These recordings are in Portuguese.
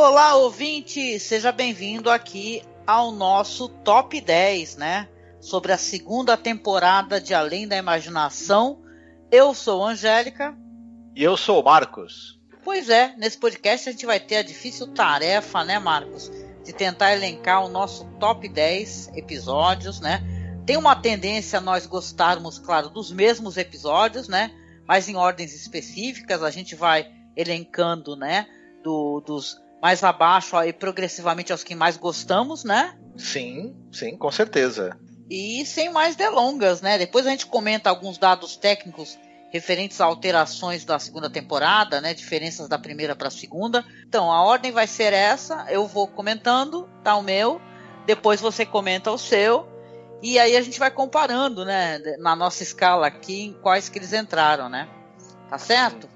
Olá, ouvinte! Seja bem-vindo aqui ao nosso Top 10, né? Sobre a segunda temporada de Além da Imaginação. Eu sou Angélica. E eu sou o Marcos. Pois é, nesse podcast a gente vai ter a difícil tarefa, né, Marcos? De tentar elencar o nosso top 10 episódios, né? Tem uma tendência a nós gostarmos, claro, dos mesmos episódios, né? Mas em ordens específicas, a gente vai elencando, né? Do, dos mais abaixo e progressivamente aos que mais gostamos, né? Sim, sim, com certeza. E sem mais delongas, né? Depois a gente comenta alguns dados técnicos referentes a alterações da segunda temporada, né? Diferenças da primeira para a segunda. Então, a ordem vai ser essa. Eu vou comentando, tá o meu. Depois você comenta o seu. E aí a gente vai comparando, né? Na nossa escala aqui, em quais que eles entraram, né? Tá certo?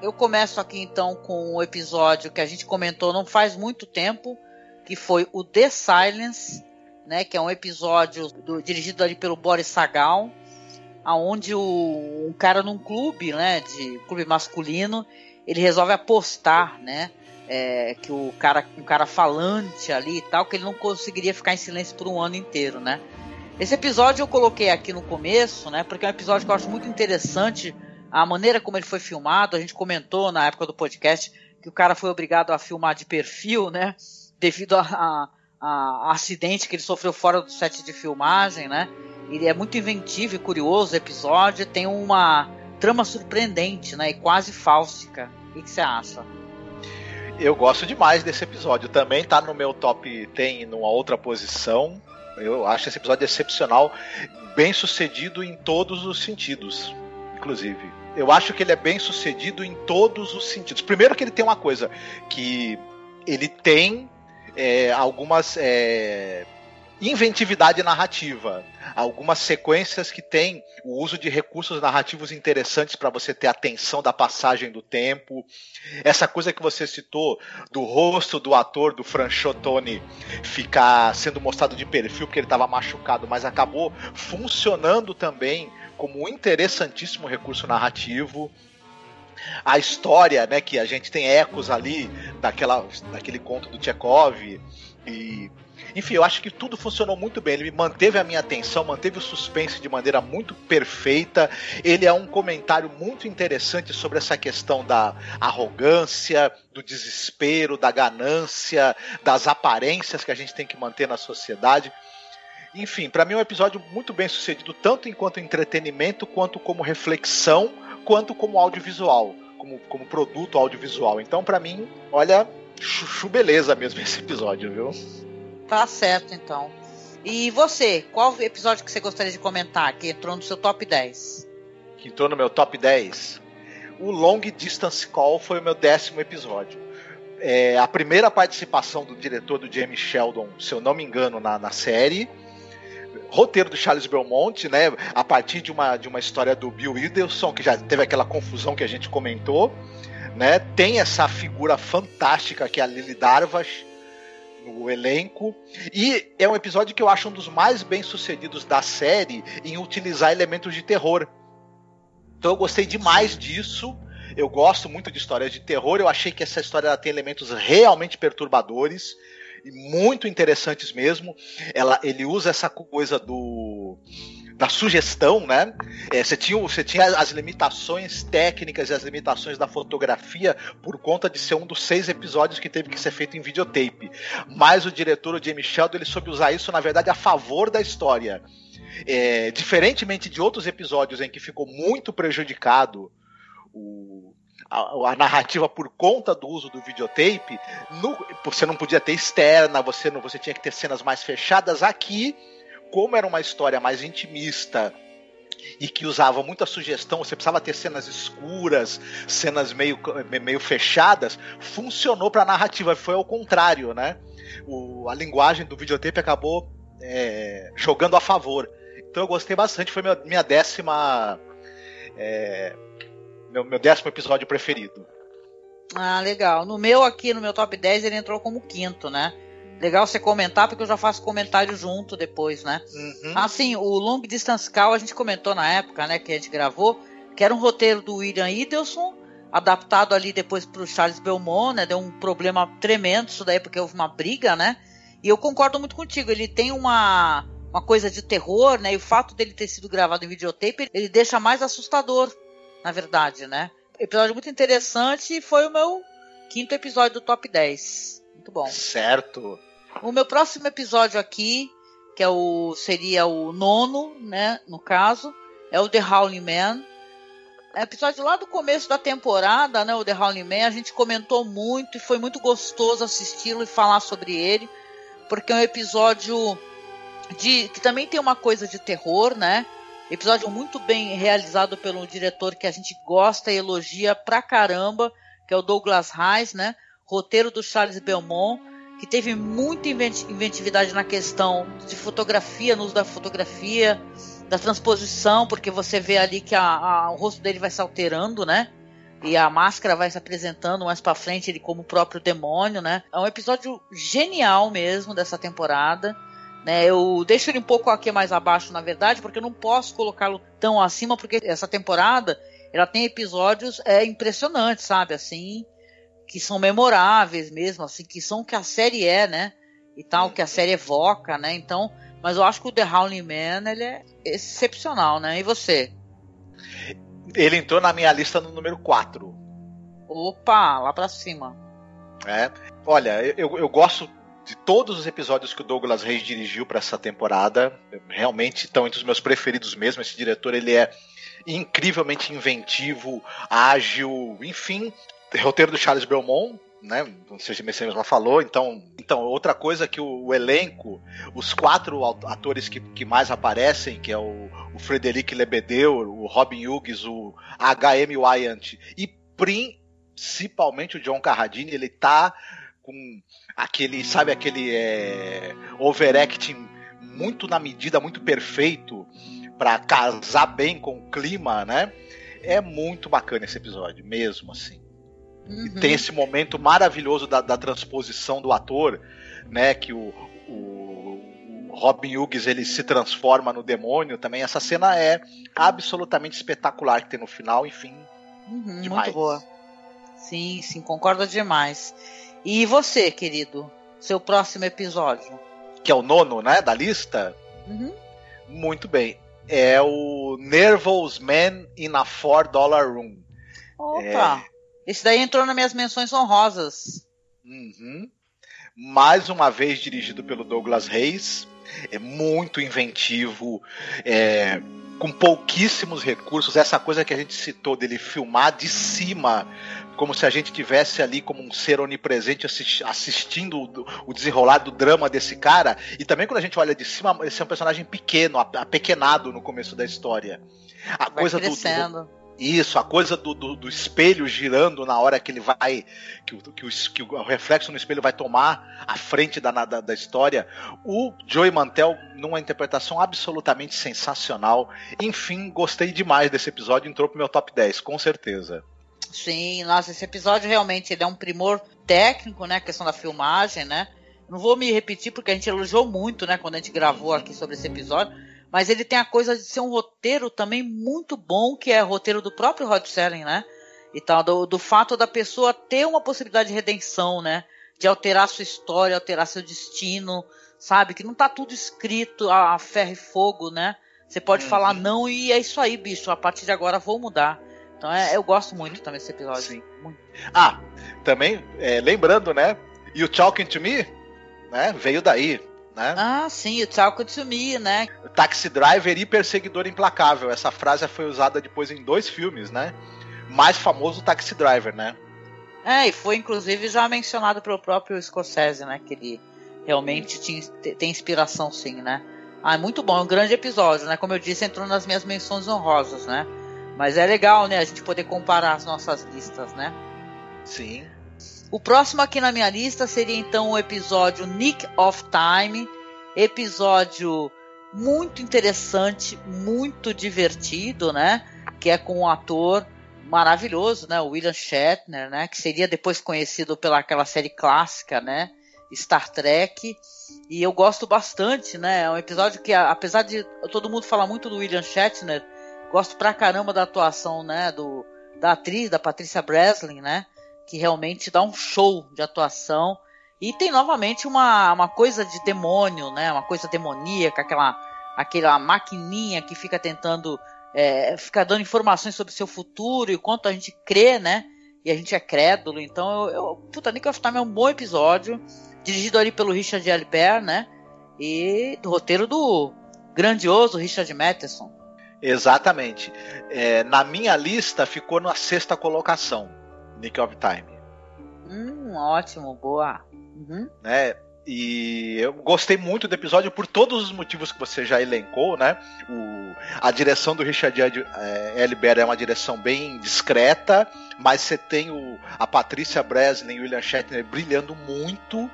Eu começo aqui então com um episódio que a gente comentou não faz muito tempo, que foi o The Silence, né, que é um episódio do, dirigido ali pelo Boris Sagal, aonde o, um cara num clube, né, de clube masculino, ele resolve apostar, né, é, que o cara, um cara falante ali e tal, que ele não conseguiria ficar em silêncio por um ano inteiro, né. Esse episódio eu coloquei aqui no começo, né, porque é um episódio que eu acho muito interessante a maneira como ele foi filmado, a gente comentou na época do podcast que o cara foi obrigado a filmar de perfil, né? Devido a, a, a acidente que ele sofreu fora do set de filmagem, né? Ele é muito inventivo e curioso o episódio, tem uma trama surpreendente, né? E quase fáustica. O que, você acha? Eu gosto demais desse episódio. Também tá no meu top, tem numa outra posição. Eu acho esse episódio excepcional, bem sucedido em todos os sentidos, inclusive eu acho que ele é bem sucedido em todos os sentidos. Primeiro que ele tem uma coisa que ele tem é, algumas é, inventividade narrativa, algumas sequências que tem o uso de recursos narrativos interessantes para você ter atenção da passagem do tempo. Essa coisa que você citou do rosto do ator do Franchotone ficar sendo mostrado de perfil porque ele estava machucado, mas acabou funcionando também como um interessantíssimo recurso narrativo. A história, né, que a gente tem ecos ali daquela, daquele conto do Chekhov e enfim, eu acho que tudo funcionou muito bem. Ele manteve a minha atenção, manteve o suspense de maneira muito perfeita. Ele é um comentário muito interessante sobre essa questão da arrogância, do desespero, da ganância, das aparências que a gente tem que manter na sociedade. Enfim, para mim é um episódio muito bem sucedido, tanto enquanto entretenimento, quanto como reflexão, quanto como audiovisual, como, como produto audiovisual. Então, para mim, olha, chuchu beleza mesmo esse episódio, viu? Tá certo, então. E você, qual episódio que você gostaria de comentar que entrou no seu top 10? Que entrou no meu top 10? O Long Distance Call foi o meu décimo episódio. É a primeira participação do diretor do James Sheldon, se eu não me engano, na, na série roteiro do Charles Belmont, né? A partir de uma, de uma história do Bill Wilderson, que já teve aquela confusão que a gente comentou, né? Tem essa figura fantástica que é a Lily Darvas no elenco. E é um episódio que eu acho um dos mais bem sucedidos da série em utilizar elementos de terror. Então eu gostei demais disso. Eu gosto muito de histórias de terror. Eu achei que essa história tem elementos realmente perturbadores muito interessantes mesmo. Ela, ele usa essa coisa do da sugestão, né? É, você, tinha, você tinha as limitações técnicas e as limitações da fotografia por conta de ser um dos seis episódios que teve que ser feito em videotape. Mas o diretor, o Jamie Sheldon, ele soube usar isso, na verdade, a favor da história. É, diferentemente de outros episódios em que ficou muito prejudicado o, a, a, narrativa por conta do uso do videotape, no, você não podia ter externa, você não, você tinha que ter cenas mais fechadas. Aqui, como era uma história mais intimista, e que usava muita sugestão, você precisava ter cenas escuras, cenas meio, meio fechadas, funcionou para a narrativa, foi ao contrário, né? O, a linguagem do videotape acabou é, jogando a favor. Então eu gostei bastante, foi minha, minha décima. É, meu, meu décimo episódio preferido. Ah, legal. No meu aqui, no meu top 10, ele entrou como quinto, né? Legal você comentar, porque eu já faço comentário junto depois, né? Uhum. Assim, o Long Distance Call a gente comentou na época, né, que a gente gravou, que era um roteiro do William Idelson, adaptado ali depois para o Charles Belmont, né? Deu um problema tremendo isso daí, porque houve uma briga, né? E eu concordo muito contigo, ele tem uma, uma coisa de terror, né? E o fato dele ter sido gravado em videotape, ele deixa mais assustador, na verdade, né? Episódio muito interessante e foi o meu quinto episódio do Top 10. Muito bom. Certo. O meu próximo episódio aqui, que é o seria o nono, né, no caso, é o The Howling Man. É episódio lá do começo da temporada, né, o The Howling Man, a gente comentou muito e foi muito gostoso assisti-lo e falar sobre ele, porque é um episódio de que também tem uma coisa de terror, né? Episódio muito bem realizado pelo diretor que a gente gosta e elogia pra caramba, que é o Douglas Reis, né? Roteiro do Charles Belmont que teve muita inventividade na questão de fotografia, no uso da fotografia, da transposição, porque você vê ali que a, a, o rosto dele vai se alterando, né? E a máscara vai se apresentando mais para frente, ele como o próprio demônio, né? É um episódio genial mesmo dessa temporada. Né, eu deixo ele um pouco aqui mais abaixo, na verdade, porque eu não posso colocá-lo tão acima, porque essa temporada ela tem episódios é, impressionantes, sabe? Assim, que são memoráveis mesmo, assim, que são o que a série é, né? E tal, que a série evoca, né? Então, mas eu acho que o The Howling Man, ele é excepcional, né? E você? Ele entrou na minha lista no número 4. Opa, lá pra cima. É. Olha, eu, eu gosto de todos os episódios que o Douglas Reis dirigiu para essa temporada. Realmente estão entre os meus preferidos mesmo. Esse diretor, ele é incrivelmente inventivo, ágil, enfim, roteiro do Charles Belmont, né? Não sei se você mesmo falou. Então, então outra coisa que o, o, elenco, os quatro atores que, que mais aparecem, que é o, o Frederic Lebedeu, o Robin Hughes, o H.M. Wyant e principalmente o John Carradine, ele tá com aquele, sabe, aquele é, overacting muito na medida, muito perfeito para casar bem com o clima, né? É muito bacana esse episódio, mesmo assim. Uhum. E tem esse momento maravilhoso da, da, transposição do ator, né? Que o, o, o Robin Hughes ele se transforma no demônio também. Essa cena é absolutamente espetacular que tem no final, enfim. Uhum, muito boa. Sim, sim, concordo demais. E você, querido? Seu próximo episódio? Que é o nono, né? Da lista? Uhum. Muito bem. É o Nervous Man in a Four Dollar Room. Opa! É esse daí entrou nas minhas menções honrosas. Uhum. Mais uma vez dirigido pelo Douglas Reis. É muito inventivo, é, com pouquíssimos recursos. Essa coisa que a gente citou dele filmar de cima, como se a gente tivesse ali como um ser onipresente assistindo o desenrolar do drama desse cara. E também quando a gente olha de cima, esse é um personagem pequeno, apequenado no começo da história. A Vai coisa crescendo. do, isso, a coisa do, do, do, espelho girando na hora que ele vai. Que, que, o, que o reflexo no espelho vai tomar a frente da, da, da história. O Joey Mantel, numa interpretação absolutamente sensacional. Enfim, gostei demais desse episódio, entrou pro meu top 10, com certeza. Sim, nossa, esse episódio realmente ele é um primor técnico, né? A questão da filmagem, né? Não vou me repetir porque a gente elogiou muito, né? Quando a gente gravou aqui sobre esse episódio mas ele tem a coisa de ser um roteiro também muito bom, que é o roteiro do próprio Rod Serling, né? E tal, do, do fato da pessoa ter uma possibilidade de redenção, né? De alterar sua história, alterar seu destino, sabe? Que não tá tudo escrito a, a ferro e fogo, né? Você pode uhum. falar não e é isso aí, bicho. A partir de agora vou mudar. Então é, eu gosto muito também desse episódio. Sim. Muito. Ah, também, é, lembrando, né? You Talking to Me, né? Veio daí né? Ah, sim, o Talk to Me, né? Taxi Driver e Perseguidor Implacável. Essa frase foi usada depois em dois filmes, né? Mais famoso Taxi Driver, né? É, e foi inclusive já mencionado pelo próprio Scorsese, né? Que ele realmente tinha, tem inspiração, sim, né? Ah, é muito bom, é um grande episódio, né? Como eu disse, entrou nas minhas menções honrosas, né? Mas é legal, né, a gente poder comparar as nossas listas, né? Sim. O próximo aqui na minha lista seria então o episódio Nick of Time, episódio muito interessante, muito divertido, né? Que é com um ator maravilhoso, né? O William Shatner, né? Que seria depois conhecido pela aquela série clássica, né? Star Trek. E eu gosto bastante, né? É um episódio que, apesar de todo mundo falar muito do William Shatner, gosto pra caramba da atuação, né? Do, da atriz, da Patrícia Breslin, né? Que realmente dá um show de atuação. E tem novamente uma, uma coisa de demônio, né? Uma coisa demoníaca, aquela, aquela maquininha que fica tentando é, fica dando informações sobre o seu futuro e quanto a gente crê, né? E a gente é crédulo. Então, eu, eu, puta, Nick of Time é um bom episódio, dirigido ali pelo Richard Albert, né? E do roteiro do grandioso Richard Matheson. Exatamente. É, na minha lista ficou na sexta colocação, Nick of Time. Hum, ótimo, boa. Uhum. Né? E eu gostei muito do episódio por todos os motivos que você já elencou, né? O, a direção do Richard é, Elber é uma direção bem discreta, mas você tem o, a Patrícia Breslin e o William Shatner brilhando muito,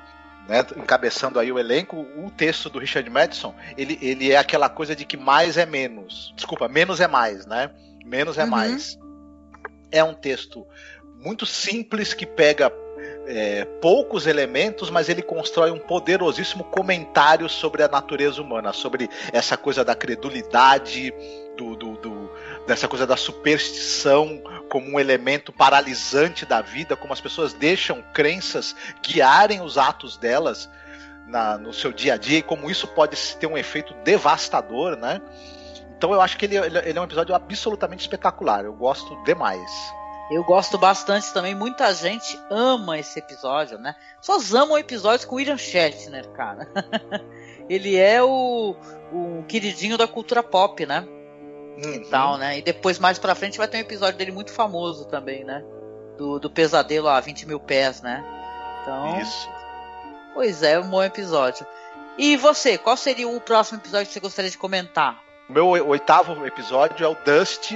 né, encabeçando aí o elenco, o texto do Richard Madison, ele, ele é aquela coisa de que mais é menos. Desculpa, menos é mais, né? Menos é uhum. mais. É um texto muito simples que pega é, poucos elementos, mas ele constrói um poderosíssimo comentário sobre a natureza humana, sobre essa coisa da credulidade, do, do, do, dessa coisa da superstição como um elemento paralisante da vida, como as pessoas deixam crenças guiarem os atos delas na, no seu dia a dia e como isso pode ter um efeito devastador, né? Então eu acho que ele, ele é um episódio absolutamente espetacular. Eu gosto demais. Eu gosto bastante também, muita gente ama esse episódio, né? Só amam episódios com William Shatner, cara. Ele é o, o queridinho da cultura pop, né? Uhum. E tal, né? E depois, mais pra frente, vai ter um episódio dele muito famoso também, né? Do, do pesadelo a 20 mil pés, né? Então. Isso. Pois é, um bom episódio. E você, qual seria o próximo episódio que você gostaria de comentar? O meu oitavo episódio é o Dust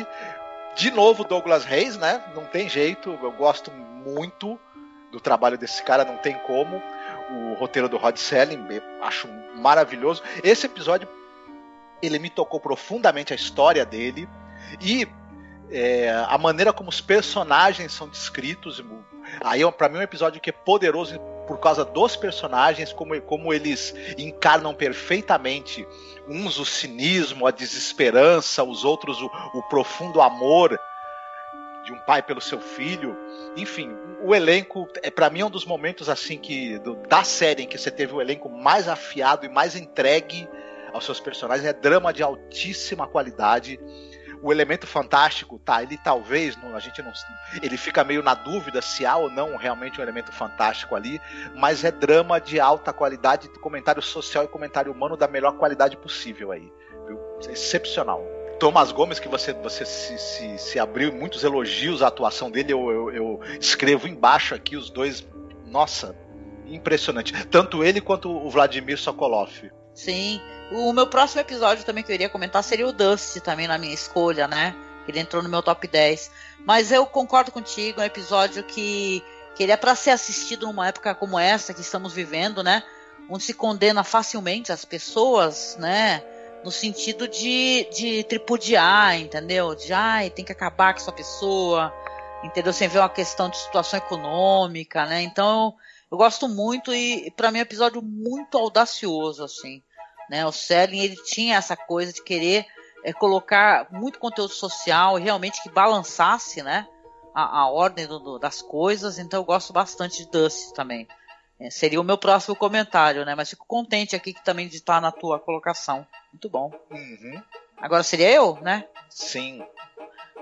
de novo, Douglas Reis, né? Não tem jeito, eu gosto muito do trabalho desse cara, não tem como. O roteiro do Rod Selling, acho maravilhoso. Esse episódio, ele me tocou profundamente a história dele e é, a maneira como os personagens são descritos. Aí, para mim, é um episódio que é poderoso por causa dos personagens, como, como eles encarnam perfeitamente uns o cinismo, a desesperança, os outros o, o profundo amor de um pai pelo seu filho. Enfim, o elenco é para mim é um dos momentos assim que do, da série em que você teve o elenco mais afiado e mais entregue aos seus personagens. É drama de altíssima qualidade o elemento fantástico, tá, ele talvez, não, a gente não. Ele fica meio na dúvida se há ou não realmente um elemento fantástico ali, mas é drama de alta qualidade, comentário social e comentário humano da melhor qualidade possível aí. Viu? É excepcional. Thomas Gomes, que você, você se, se, se abriu muitos elogios à atuação dele, eu, eu, eu escrevo embaixo aqui os dois. Nossa, impressionante. Tanto ele quanto o Vladimir Sokolov. Sim. O meu próximo episódio também que eu iria comentar seria o Dust, também na minha escolha, né? Ele entrou no meu top 10. Mas eu concordo contigo, é um episódio que, que ele é para ser assistido numa época como essa que estamos vivendo, né? Onde se condena facilmente as pessoas, né? No sentido de, de tripudiar, entendeu? De, ai, tem que acabar com essa pessoa, entendeu? Sem ver uma questão de situação econômica, né? Então, eu gosto muito e, para mim é um episódio muito audacioso, assim. Né? O Selling ele tinha essa coisa de querer é, colocar muito conteúdo social e realmente que balançasse né, a, a ordem do, do, das coisas. Então eu gosto bastante de Dust também. É, seria o meu próximo comentário, né? Mas fico contente aqui que também de estar na tua colocação. Muito bom. Uhum. Agora seria eu, né? Sim.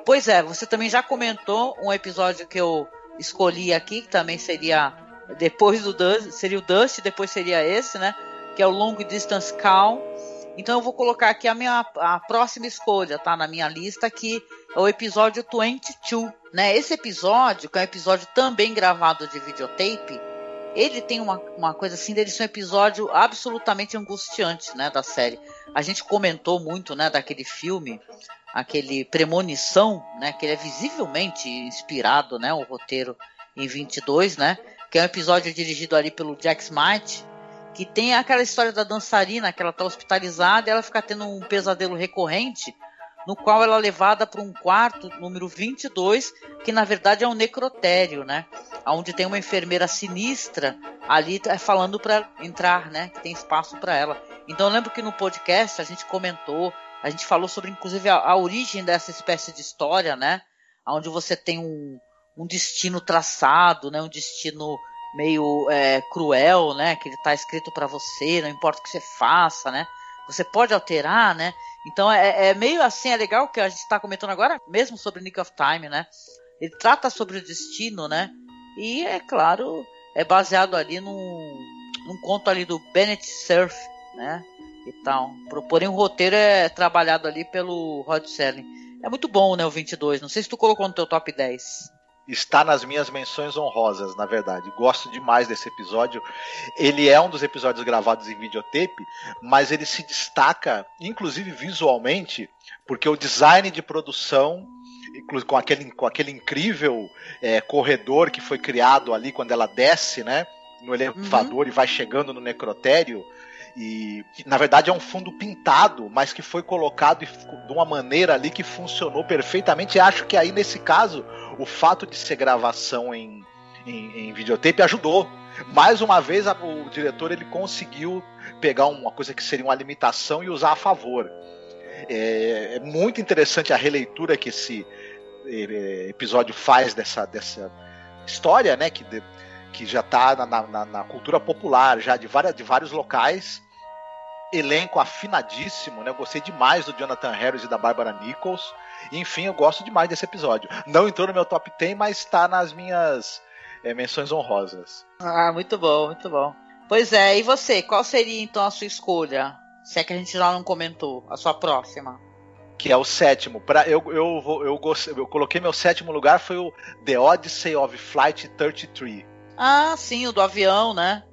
Pois é, você também já comentou um episódio que eu escolhi aqui, que também seria depois do Dust, seria o Dust, depois seria esse, né? que é o Long Distance Call. Então eu vou colocar aqui a minha a próxima escolha, tá? Na minha lista, que é o episódio 22, né? Esse episódio, que é um episódio também gravado de videotape, ele tem uma, uma coisa assim, dele ser um episódio absolutamente angustiante, né, da série. A gente comentou muito, né, daquele filme, aquele Premonição, né, que ele é visivelmente inspirado, né, o roteiro em 22, né, que é um episódio dirigido ali pelo Jack Smith, que tem aquela história da dançarina, que ela está hospitalizada e ela fica tendo um pesadelo recorrente, no qual ela é levada para um quarto, número 22, que na verdade é um necrotério, né? Onde tem uma enfermeira sinistra ali é, falando para entrar, né? Que tem espaço para ela. Então eu lembro que no podcast a gente comentou, a gente falou sobre inclusive a, a origem dessa espécie de história, né? Onde você tem um, um destino traçado, né? Um destino meio é, cruel, né? Que ele está escrito para você, não importa o que você faça, né? Você pode alterar, né? Então é, é meio assim, é legal que a gente está comentando agora, mesmo sobre Nick of Time, né? Ele trata sobre o destino, né? E é claro, é baseado ali num, num conto ali do Bennett Cerf, né? E tal. Porém, o roteiro é trabalhado ali pelo Rod Serling. É muito bom, né, o 22. Não sei se tu colocou no teu top 10 está nas minhas menções honrosas, na verdade. Gosto demais desse episódio. Ele é um dos episódios gravados em videotape, mas ele se destaca, inclusive visualmente, porque o design de produção com aquele, com aquele incrível é, corredor que foi criado ali quando ela desce, né? No elevador uhum. e vai chegando no necrotério. E na verdade é um fundo pintado, mas que foi colocado de uma maneira ali que funcionou perfeitamente. E acho que aí nesse caso o fato de ser gravação em, em, em videotape ajudou. Mais uma vez, a, o diretor ele conseguiu pegar uma coisa que seria uma limitação e usar a favor. É, é muito interessante a releitura que esse é, episódio faz dessa, dessa história, né, que, de, que já está na, na, na, cultura popular, já de, várias, de vários locais. Elenco afinadíssimo, né? Eu gostei demais do Jonathan Harris e da Barbara Nichols. Enfim, eu gosto demais desse episódio. Não entrou no meu top 10, mas está nas minhas é, menções honrosas. Ah, muito bom, muito bom. Pois é, e você? Qual seria então a sua escolha? Se é que a gente já não comentou, a sua próxima. Que é o sétimo. Pra, eu, eu, eu, eu, eu coloquei meu sétimo lugar, foi o The Odyssey of Flight 33. Ah, sim, o do avião, né?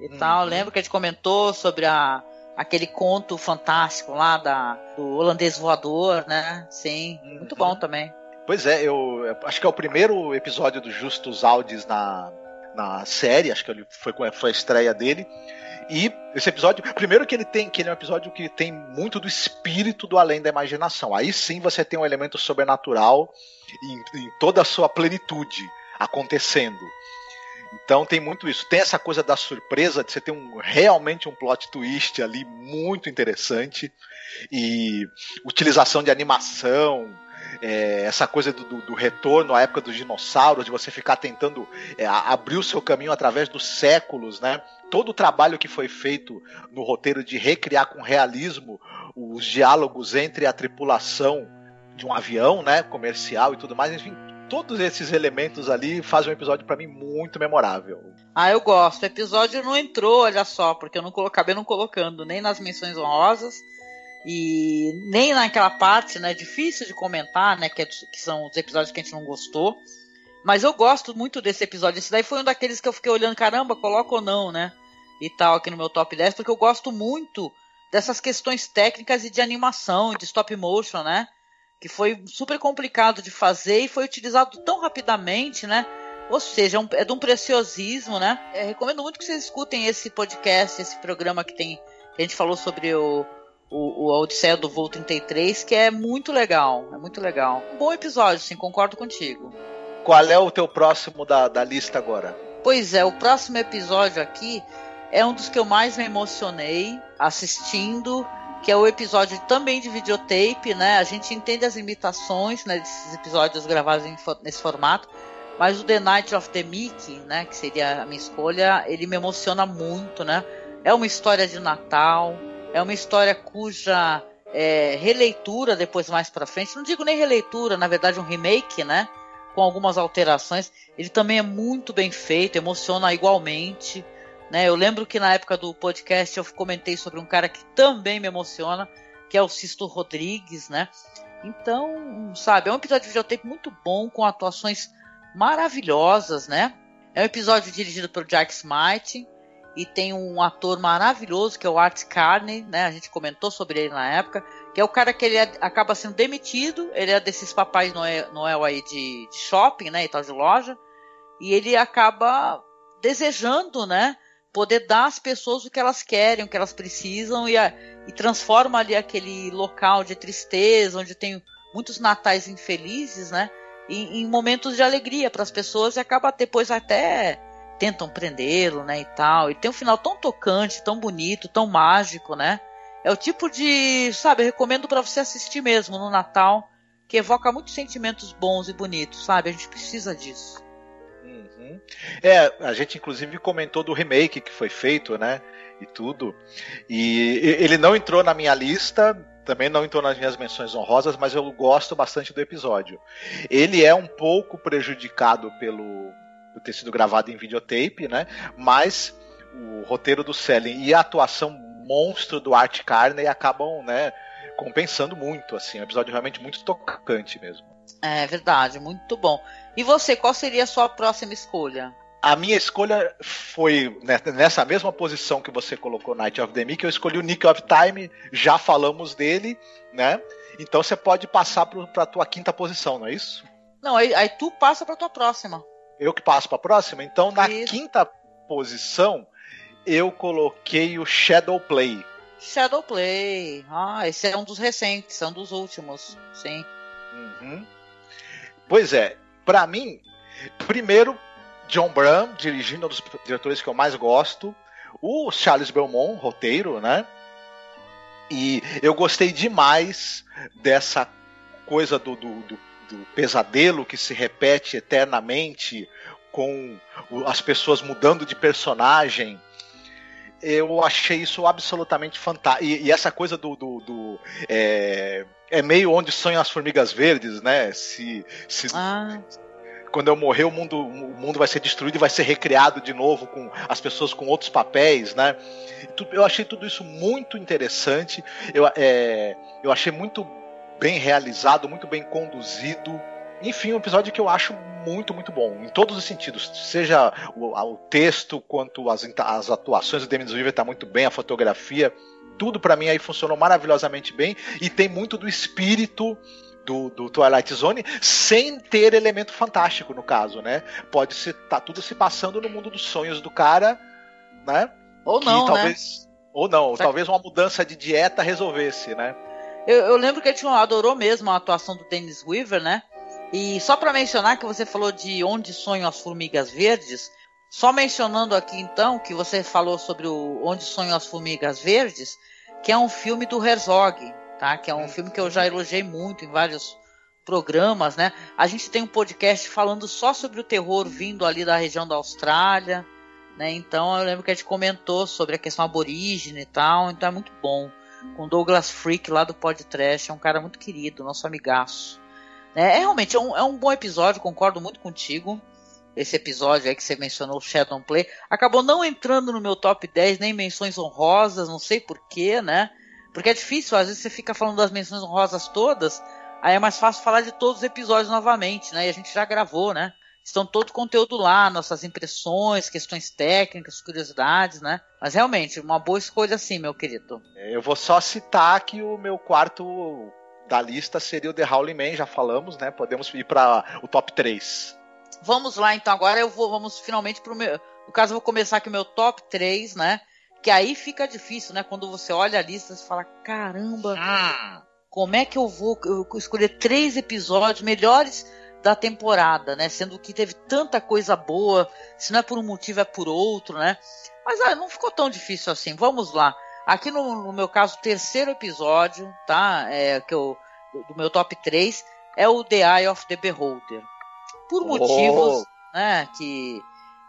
E tal. Lembro que a gente comentou sobre a, aquele conto fantástico lá da, do holandês voador, né? Sim, uhum. muito bom também. Pois é, eu acho que é o primeiro episódio do Justus Aldis na, na série, acho que ele foi, foi a estreia dele. E esse episódio, primeiro que ele tem, que ele é um episódio que tem muito do espírito do além da imaginação. Aí sim você tem um elemento sobrenatural em, em toda a sua plenitude acontecendo. Então tem muito isso. Tem essa coisa da surpresa, de você ter um, realmente um plot twist ali muito interessante. E utilização de animação, é, essa coisa do, do, do, retorno à época dos dinossauros, de você ficar tentando é, abrir o seu caminho através dos séculos, né? Todo o trabalho que foi feito no roteiro de recriar com realismo os diálogos entre a tripulação de um avião, né, comercial e tudo mais, enfim, todos esses elementos ali fazem um episódio para mim muito memorável. Ah, eu gosto. O episódio não entrou, olha só, porque eu não acabei não colocando nem nas menções honrosas e nem naquela parte, né, difícil de comentar, né, que, é, que são os episódios que a gente não gostou. Mas eu gosto muito desse episódio. Esse daí foi um daqueles que eu fiquei olhando, caramba, coloca ou não, né? E tal, aqui no meu top 10, porque eu gosto muito dessas questões técnicas e de animação, de stop motion, né? Que foi super complicado de fazer e foi utilizado tão rapidamente, né? Ou seja, é, um, é de um preciosismo, né? Eu recomendo muito que vocês escutem esse podcast, esse programa que tem. Que a gente falou sobre o, o, o Odisseia do Voo 33, que é muito legal. É muito legal. Um bom episódio, sim, concordo contigo. Qual é o teu próximo da, da lista agora? Pois é, o próximo episódio aqui é um dos que eu mais me emocionei assistindo que é o episódio também de videotape, né? A gente entende as limitações né, desses episódios gravados em, nesse formato, mas o The Night of the Mickey, né, que seria a minha escolha, ele me emociona muito, né? É uma história de Natal, é uma história cuja é, releitura depois mais para frente, não digo nem releitura, na verdade um remake, né? Com algumas alterações, ele também é muito bem feito, emociona igualmente. Né? Eu lembro que na época do podcast eu comentei sobre um cara que também me emociona, que é o Sisto Rodrigues, né? Então, sabe, é um episódio de videotape muito bom, com atuações maravilhosas, né? É um episódio dirigido pelo Jack Smite e tem um ator maravilhoso que é o Art Carney, né? A gente comentou sobre ele na época, que é o cara que ele é, acaba sendo demitido, ele é desses papais Noel, Noel aí de, de shopping, né, e tal de loja, e ele acaba desejando, né, poder dar às pessoas o que elas querem, o que elas precisam e, a, e transforma ali aquele local de tristeza, onde tem muitos natais infelizes, né, em, em momentos de alegria para as pessoas e acaba depois até tentam prendê-lo, né, e tal. E tem um final tão tocante, tão bonito, tão mágico, né? É o tipo de, sabe, recomendo para você assistir mesmo no Natal, que evoca muitos sentimentos bons e bonitos, sabe? A gente precisa disso. Uhum. É, a gente inclusive comentou do remake que foi feito, né? E tudo. E ele não entrou na minha lista, também não entrou nas minhas menções honrosas, mas eu gosto bastante do episódio. Ele é um pouco prejudicado pelo por ter sido gravado em videotape, né? Mas o roteiro do Selling e a atuação monstro do Art Carney acabam, né, compensando muito, assim, é um episódio realmente muito tocante mesmo. É verdade, muito bom. E você, qual seria a sua próxima escolha? A minha escolha foi nessa mesma posição que você colocou Night of the Meek, eu escolhi o Nick of Time, já falamos dele, né? Então você pode passar para a tua quinta posição, não é isso? Não, aí, aí tu passa para tua próxima. Eu que passo para a próxima. Então na isso. quinta posição eu coloquei o Shadow Play. Shadow Play. Ah, esse é um dos recentes, é um dos últimos, sim. Uhum. Pois é, para mim, primeiro John Brown, dirigindo um dos diretores que eu mais gosto. O Charles Belmont, roteiro, né? E eu gostei demais dessa coisa do, do, do, do pesadelo que se repete eternamente, com as pessoas mudando de personagem eu achei isso absolutamente fantástico. E, e, essa coisa do. do, do é, é, meio onde sonham as formigas verdes, né? Se, se, ah quando eu morrer o mundo, o mundo vai ser destruído e vai ser recriado de novo com as pessoas com outros papéis, né? Eu achei tudo isso muito interessante. Eu, é, eu achei muito bem realizado, muito bem conduzido. Enfim, um episódio que eu acho muito, muito bom, em todos os sentidos. Seja o, o texto, quanto as, as atuações do Demis Weaver está muito bem, a fotografia, tudo para mim aí funcionou maravilhosamente bem e tem muito do espírito do, do Twilight Zone sem ter elemento fantástico, no caso, né? Pode ser, tá tudo se passando no mundo dos sonhos do cara, né? Ou não, que, talvez, né? Ou não, Só talvez uma mudança de dieta resolvesse, né? Eu, eu lembro que ele tinha, adorou mesmo a atuação do Dennis Weaver, né? E só para mencionar que você falou de Onde Sonham as Formigas Verdes, só mencionando aqui então que você falou sobre o Onde Sonham as Formigas Verdes, que é um filme do Herzog, tá? Que é um filme que eu já elogiei muito em vários programas, né? A gente tem um podcast falando só sobre o terror vindo ali da região da Austrália, né? Então eu lembro que a gente comentou sobre a questão aborígene e tal, então é muito bom. Com Douglas Freak lá do Podcast, é um cara muito querido, nosso amigaço. Né? É realmente é um, é um bom episódio, concordo muito contigo. Esse episódio aí que você mencionou, Shadow Play, acabou não entrando no meu top 10, nem menções honrosas, não sei porquê, né? Porque é difícil, às vezes você fica falando das menções honrosas todas, aí é mais fácil falar de todos os episódios novamente, né? E a gente já gravou, né? Estão todo o conteúdo lá, nossas impressões, questões técnicas, curiosidades, né? Mas realmente, uma boa escolha sim, meu querido. É, eu vou só citar que o meu quarto da lista seria o The Howling Man, já falamos, né? Podemos ir para o top 3. Vamos lá, então agora eu vou, vamos finalmente pro meu, no caso eu vou começar aqui o meu top 3, né? Que aí fica difícil, né? Quando você olha a lista, você fala: caramba, ah. como é que eu vou eu escolher três episódios melhores da temporada, né? Sendo que teve tanta coisa boa, se não é por um motivo, é por outro, né? Mas ah, não ficou tão difícil assim. Vamos lá. Aqui no, no meu caso, o terceiro episódio, tá? É, que eu, do meu top 3 é o The Eye of the Beholder. Por motivos, oh. né, que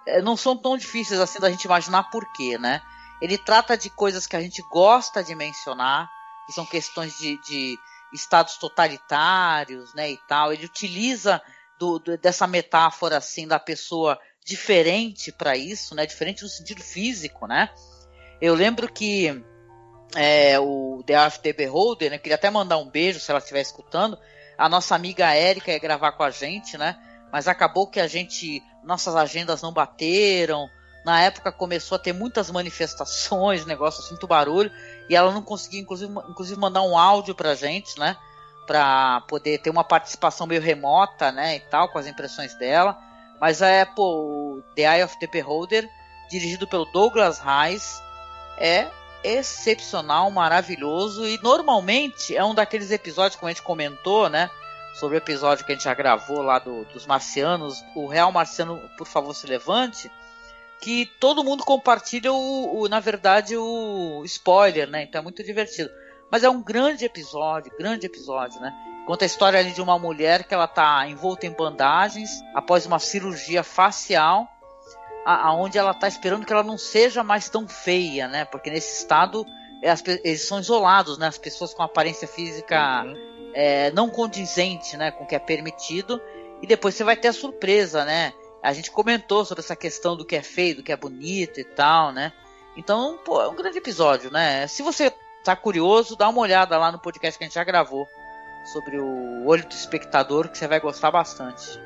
é, não são tão difíceis assim da gente imaginar por quê, né? Ele trata de coisas que a gente gosta de mencionar, que são questões de, de estados totalitários, né, e tal. Ele utiliza do, do, dessa metáfora assim da pessoa diferente para isso, né, diferente no sentido físico, né. Eu lembro que é, o The the Beholder, né, queria até mandar um beijo se ela estiver escutando. A nossa amiga Érica ia gravar com a gente, né? Mas acabou que a gente nossas agendas não bateram. Na época começou a ter muitas manifestações, negócio assim, muito barulho, e ela não conseguia, inclusive, inclusive mandar um áudio pra gente, né? Pra poder ter uma participação meio remota, né? E tal, com as impressões dela. Mas é, pô, The Eye of the Beholder, dirigido pelo Douglas Reis, é excepcional, maravilhoso e normalmente é um daqueles episódios como a gente comentou, né? Sobre o episódio que a gente já gravou lá do, dos marcianos, o Real Marciano, por favor, se levante, que todo mundo compartilha o, o, na verdade, o spoiler, né? Então é muito divertido. Mas é um grande episódio, grande episódio, né? Conta a história ali de uma mulher que ela tá envolta em bandagens após uma cirurgia facial aonde ela está esperando que ela não seja mais tão feia, né? Porque nesse estado é, as, eles são isolados, né? As pessoas com aparência física uhum. é, não condizente, né? Com o que é permitido. E depois você vai ter a surpresa, né? A gente comentou sobre essa questão do que é feio, do que é bonito e tal, né? Então, pô, é um grande episódio, né? Se você tá curioso, dá uma olhada lá no podcast que a gente já gravou sobre o olho do espectador, que você vai gostar bastante.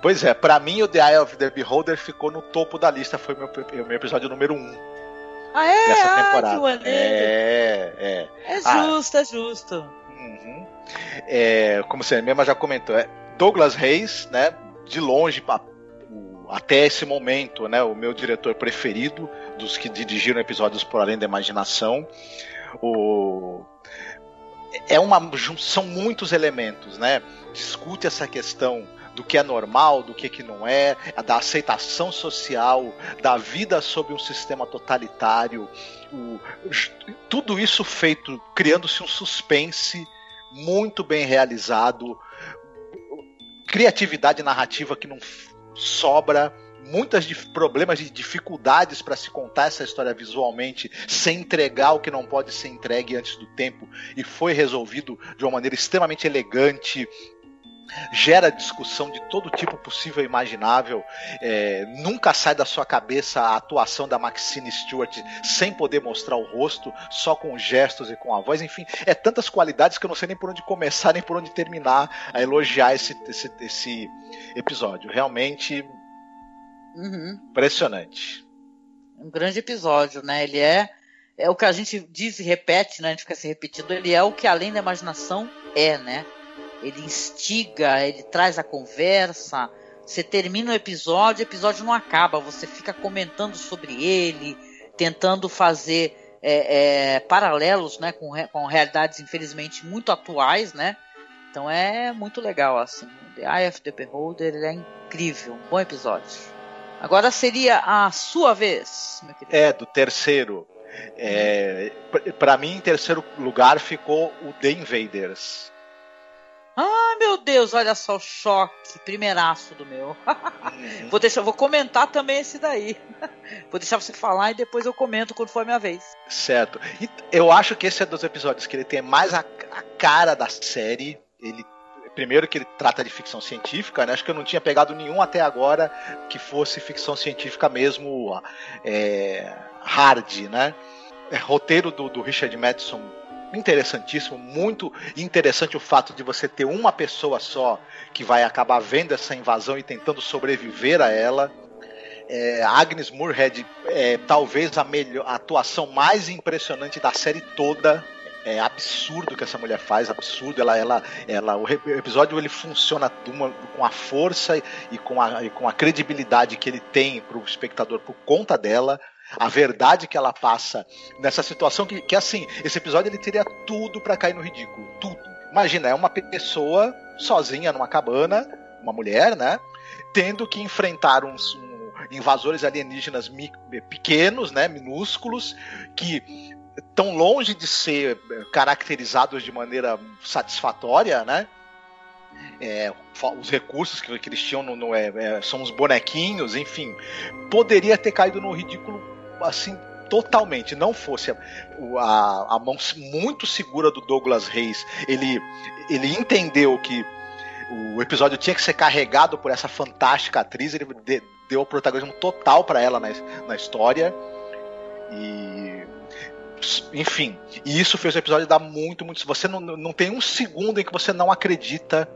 Pois é, para mim o The Eye of the Beholder ficou no topo da lista, foi meu, meu episódio número 1. Um ah, é? Dessa ah, temporada. é, é. É justo, ah, é justo. Uhum. É, como você mesma já comentou, é Douglas Reis, né? De longe, até esse momento, né? O meu diretor preferido dos que dirigiram episódios por além da imaginação. O é uma são muitos elementos, né? Discute essa questão do que é normal, do que, que não é, da aceitação social, da vida sob um sistema totalitário, o, tudo isso feito criando-se um suspense muito bem realizado, criatividade narrativa que não sobra, muitos problemas de dificuldades para se contar essa história visualmente, sem entregar o que não pode ser entregue antes do tempo, e foi resolvido de uma maneira extremamente elegante, gera discussão de todo tipo possível e imaginável. É, nunca sai da sua cabeça a atuação da Maxine Stewart sem poder mostrar o rosto, só com gestos e com a voz. Enfim, é tantas qualidades que eu não sei nem por onde começar nem por onde terminar a elogiar esse, esse, esse episódio. Realmente uhum. impressionante. Um grande episódio, né? Ele é é o que a gente diz e repete, né? A gente fica se repetindo. Ele é o que além da imaginação é, né? Ele instiga, ele traz a conversa. Você termina o episódio, o episódio não acaba, você fica comentando sobre ele, tentando fazer é, é, paralelos né, com, com realidades infelizmente muito atuais, né? Então é muito legal assim. The Eye of the Beholder é incrível, um bom episódio. Agora seria a sua vez, meu querido. É, do terceiro. É, para mim, em terceiro lugar ficou o The Invaders. Ah, meu Deus, olha só o choque, primeiraço do meu. Uhum. vou deixar, vou comentar também esse daí. vou deixar você falar e depois eu comento quando for a minha vez. Certo. Eu acho que esse é dos episódios que ele tem mais a, a cara da série. Ele primeiro que ele trata de ficção científica, né? Acho que eu não tinha pegado nenhum até agora que fosse ficção científica mesmo é, hard, né? É, roteiro do, do Richard Madison interessantíssimo, muito interessante o fato de você ter uma pessoa só que vai acabar vendo essa invasão e tentando sobreviver a ela. É, Agnes Moorehead é talvez a, melhor, a atuação mais impressionante da série toda. É absurdo o que essa mulher faz, absurdo. Ela, ela, ela, o episódio ele funciona com a força e com a, e com a credibilidade que ele tem para o espectador por conta dela a verdade que ela passa nessa situação que, que assim, esse episódio ele teria tudo para cair no ridículo, tudo. Imagina, é uma pessoa sozinha numa cabana, uma mulher, né, tendo que enfrentar uns um, invasores alienígenas pequenos, né, minúsculos, que tão longe de ser caracterizados de maneira satisfatória, né? É, os recursos que, que eles tinham no, no é, é, são os bonequinhos, enfim, poderia ter caído no ridículo assim totalmente não fosse a, a, a, mão muito segura do Douglas Reis, ele, ele entendeu que o episódio tinha que ser carregado por essa fantástica atriz, ele de, deu o protagonismo total para ela na, na história. E. Enfim, e isso fez o episódio dar muito, muito. Você não, não tem um segundo em que você não acredita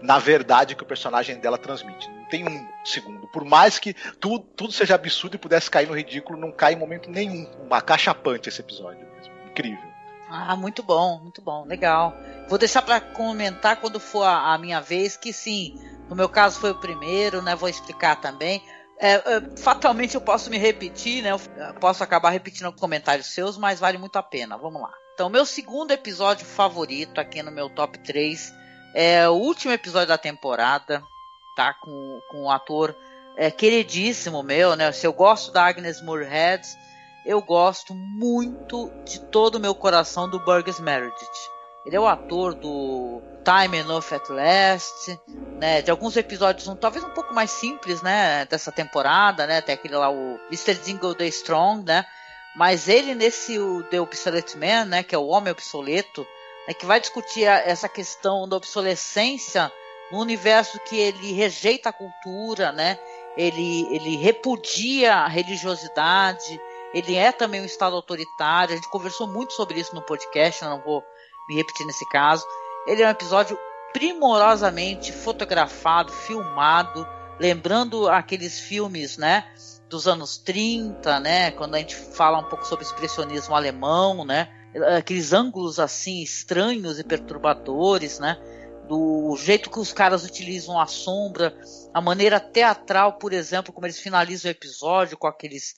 na verdade que o personagem dela transmite. Não tem um segundo. Por mais que tudo, tudo seja absurdo e pudesse cair no ridículo, não cai em momento nenhum. Uma cachapante esse episódio mesmo. Incrível. Ah, muito bom, muito bom, legal. Vou deixar para comentar quando for a, a, minha vez, que sim, no meu caso foi o primeiro, né? Vou explicar também. É, é, fatalmente eu posso me repetir, né? Eu posso acabar repetindo comentários seus, mas vale muito a pena. Vamos lá. Então, meu segundo episódio favorito aqui no meu top 3 é o último episódio da temporada, tá? Com, com um ator é, queridíssimo meu, né? Se eu gosto da Agnes Moorehead, eu gosto muito de todo o meu coração do Burgess Meredith. Ele é o ator do Time Enough at Last, né? De alguns episódios, um, talvez um pouco mais simples, né? Dessa temporada, né? Tem aquele lá, o Mr. Dingle the Strong, né? Mas ele nesse o The Obsolete Man, né? Que é o Homem Obsoleto, né, que vai discutir essa questão da obsolescência no universo que ele rejeita a cultura, né? Ele, ele repudia a religiosidade, ele é também um Estado autoritário. A gente conversou muito sobre isso no podcast, não vou me repetir nesse caso. Ele é um episódio primorosamente fotografado, filmado, lembrando aqueles filmes, né, dos anos 30, né, quando a gente fala um pouco sobre expressionismo alemão, né, aqueles ângulos assim estranhos e perturbadores, né, do jeito que os caras utilizam a sombra, a maneira teatral, por exemplo, como eles finalizam o episódio com aqueles,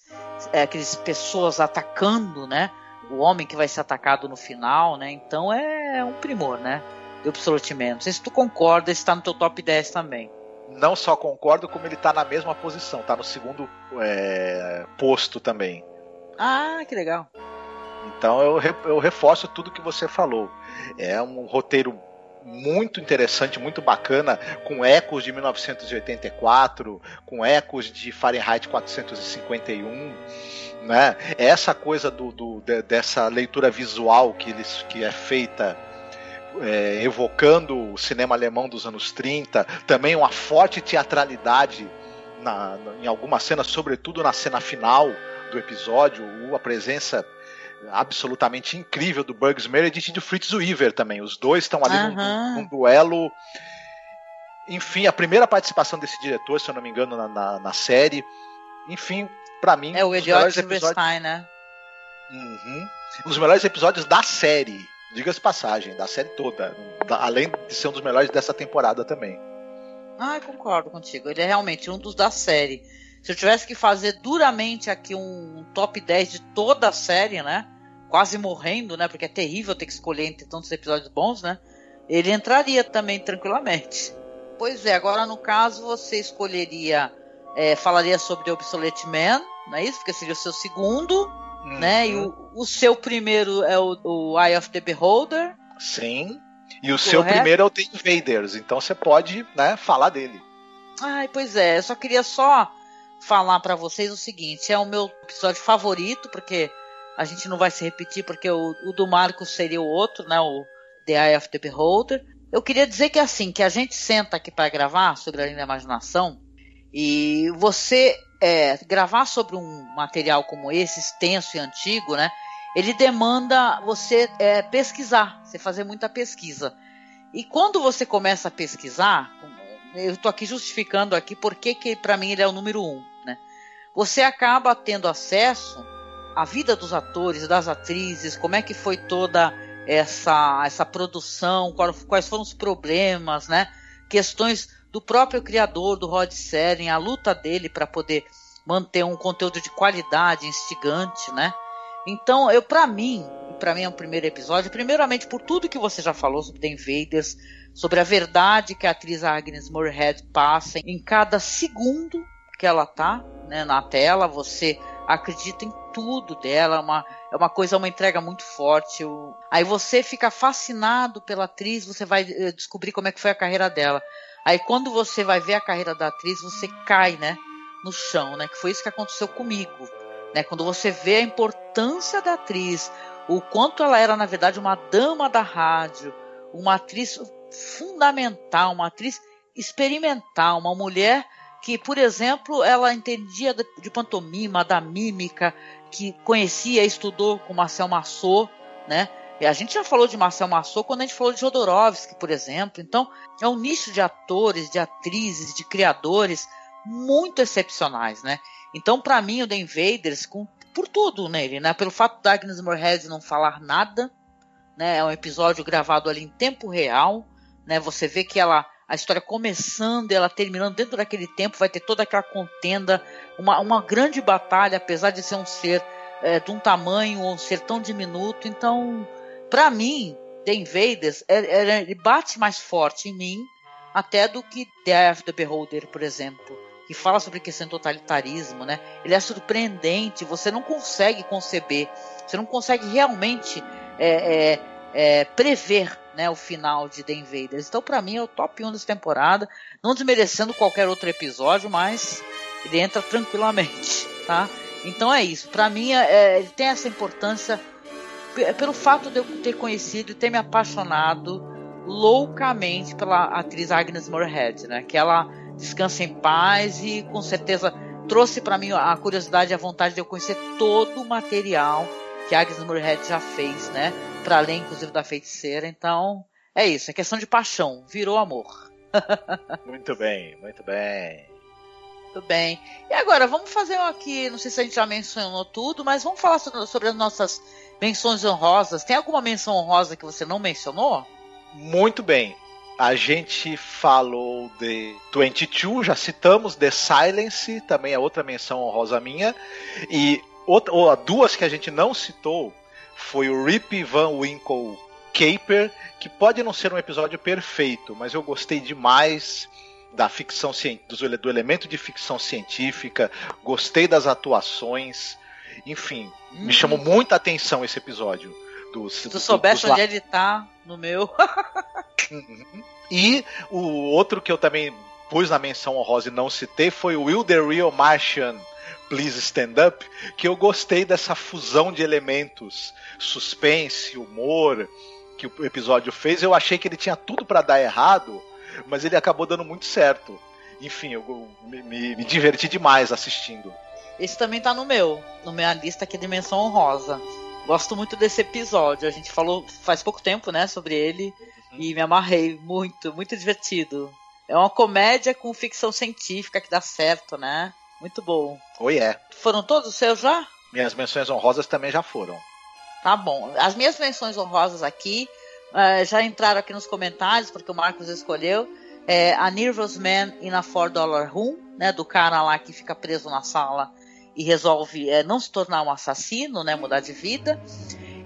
é, aqueles pessoas atacando, né, o homem que vai ser atacado no final, né? Então é um primor, né? De Absolute Não sei se tu concorda, está no teu top 10 também. Não só concordo, como ele está na mesma posição, está no segundo é, posto também. Ah, que legal. Então eu, eu reforço tudo que você falou. É um roteiro muito interessante, muito bacana, com ecos de 1984, com ecos de Fahrenheit 451 né? Essa coisa do, do de, dessa leitura visual que, eles, que é feita é, evocando o cinema alemão dos anos 30, também uma forte teatralidade na, na, em algumas cenas, sobretudo na cena final do episódio, a presença absolutamente incrível do Bugs Meredith e do Fritz Weaver também. Os dois estão ali uhum. num, num, duelo. Enfim, a primeira participação desse diretor, se eu não me engano, na, na, na série. Enfim, para mim, é o Idiot episódios... né? Uhum. Um dos melhores episódios da série. Diga-se passagem, da série toda. além de ser um dos melhores dessa temporada também. Ah, concordo contigo. Ele é realmente um dos da série. Se eu tivesse que fazer duramente aqui um top 10 de toda a série, né? Quase morrendo, né? Porque é terrível ter que escolher entre tantos episódios bons, né? Ele entraria também tranquilamente. Pois é, agora no caso você escolheria é, falaria sobre The Obsolete Man, não é isso? Porque seria o seu segundo, uhum. né? E o, o, seu primeiro é o, o, Eye of the Beholder. Sim. E o Correto. seu primeiro é o The Invaders, então você pode, né, falar dele. Ai, pois é, eu só queria só falar para vocês o seguinte, é o meu episódio favorito, porque a gente não vai se repetir, porque o, o do Marcos seria o outro, né, o The Eye of the Beholder. Eu queria dizer que assim, que a gente senta aqui para gravar sobre a linha da imaginação, e você é, gravar sobre um material como esse, extenso e antigo, né? Ele demanda você é, pesquisar, você fazer muita pesquisa. E quando você começa a pesquisar, eu estou aqui justificando aqui porque que para mim ele é o número um? Você acaba tendo acesso à vida dos atores, das atrizes, como é que foi toda essa essa produção, quais foram os problemas, né? Questões do próprio criador do Rod Serling, a luta dele para poder manter um conteúdo de qualidade, instigante, né? Então, eu para mim, para mim é um primeiro episódio, primeiramente por tudo que você já falou sobre The Invaders, sobre a verdade que a atriz Agnes Moorehead passa em cada segundo que ela tá né, na tela, você acredita em tudo dela, é uma, é uma coisa, uma entrega muito forte. Eu... Aí você fica fascinado pela atriz, você vai eh, descobrir como é que foi a carreira dela. Aí quando você vai ver a carreira da atriz, você cai, né, no chão, né? Que foi isso que aconteceu comigo, né? Quando você vê a importância da atriz, o quanto ela era na verdade uma dama da rádio, uma atriz fundamental, uma atriz experimental, uma mulher que, por exemplo, ela entendia de pantomima, da mímica, que conhecia, estudou com Marcel Massot, né? E a gente já falou de Marcel Massot quando a gente falou de Jodorowsky, por exemplo. Então, é um nicho de atores, de atrizes, de criadores muito excepcionais, né? Então, para mim, o The Invaders, com, por tudo nele, né? Pelo fato da Agnes Moorehead não falar nada, né? É um episódio gravado ali em tempo real, né? Você vê que ela a história começando ela terminando dentro daquele tempo, vai ter toda aquela contenda, uma, uma grande batalha, apesar de ser um ser é, de um tamanho, um ser tão diminuto. Então, para mim, The Invaders, é, é, ele bate mais forte em mim até do que of the Beholder, por exemplo, que fala sobre questão de totalitarismo, né? Ele é surpreendente, você não consegue conceber, você não consegue realmente é, é, é prever né, o final de The Invaders. Então, para mim, é o top 1 dessa temporada, não desmerecendo qualquer outro episódio, mas ele entra tranquilamente, tá? Então é isso. Para mim, é, ele tem essa importância pelo fato de eu ter conhecido e ter me apaixonado loucamente pela atriz Agnes Moorehead, né? Que ela descansa em paz e com certeza trouxe para mim a curiosidade e a vontade de eu conhecer todo o material que Agnes Moorehead já fez, né? Para além, inclusive, da feiticeira. Então, é isso. É questão de paixão. Virou amor. muito bem, muito bem. Muito bem. E agora, vamos fazer aqui, não sei se a gente já mencionou tudo, mas vamos falar sobre as nossas menções honrosas. Tem alguma menção honrosa que você não mencionou? Muito bem. A gente falou de 22, já citamos The Silence, também é outra menção honrosa minha. E outra, ou, duas que a gente não citou foi o Rip Van Winkle Caper, que pode não ser um episódio perfeito, mas eu gostei demais da ficção do, do elemento de ficção científica, gostei das atuações, enfim, uhum. me chamou muita atenção esse episódio. Dos, Se tu soubesse onde ele tá, no meu. E o outro que eu também pus na menção honrosa e não citei foi o Will the Real Martian Please Stand Up, que eu gostei dessa fusão de elementos, suspense, humor, que o episódio fez. Eu achei que ele tinha tudo para dar errado, mas ele acabou dando muito certo. Enfim, eu me, me, me diverti demais assistindo. Esse também tá no meu, no minha lista aqui de menção honrosa. Gosto muito desse episódio. A gente falou faz pouco tempo, né, sobre ele uhum. e me amarrei muito, muito divertido. É uma comédia com ficção científica que dá certo, né? Muito bom. Oi, é. Foram todos os seus já? Minhas menções honrosas também já foram. Tá bom. As minhas menções honrosas aqui uh, já entraram aqui nos comentários, porque o Marcos escolheu. É, a Nervous Man in a Four Dollar Room, né, do cara lá que fica preso na sala e resolve é, não se tornar um assassino, né, mudar de vida.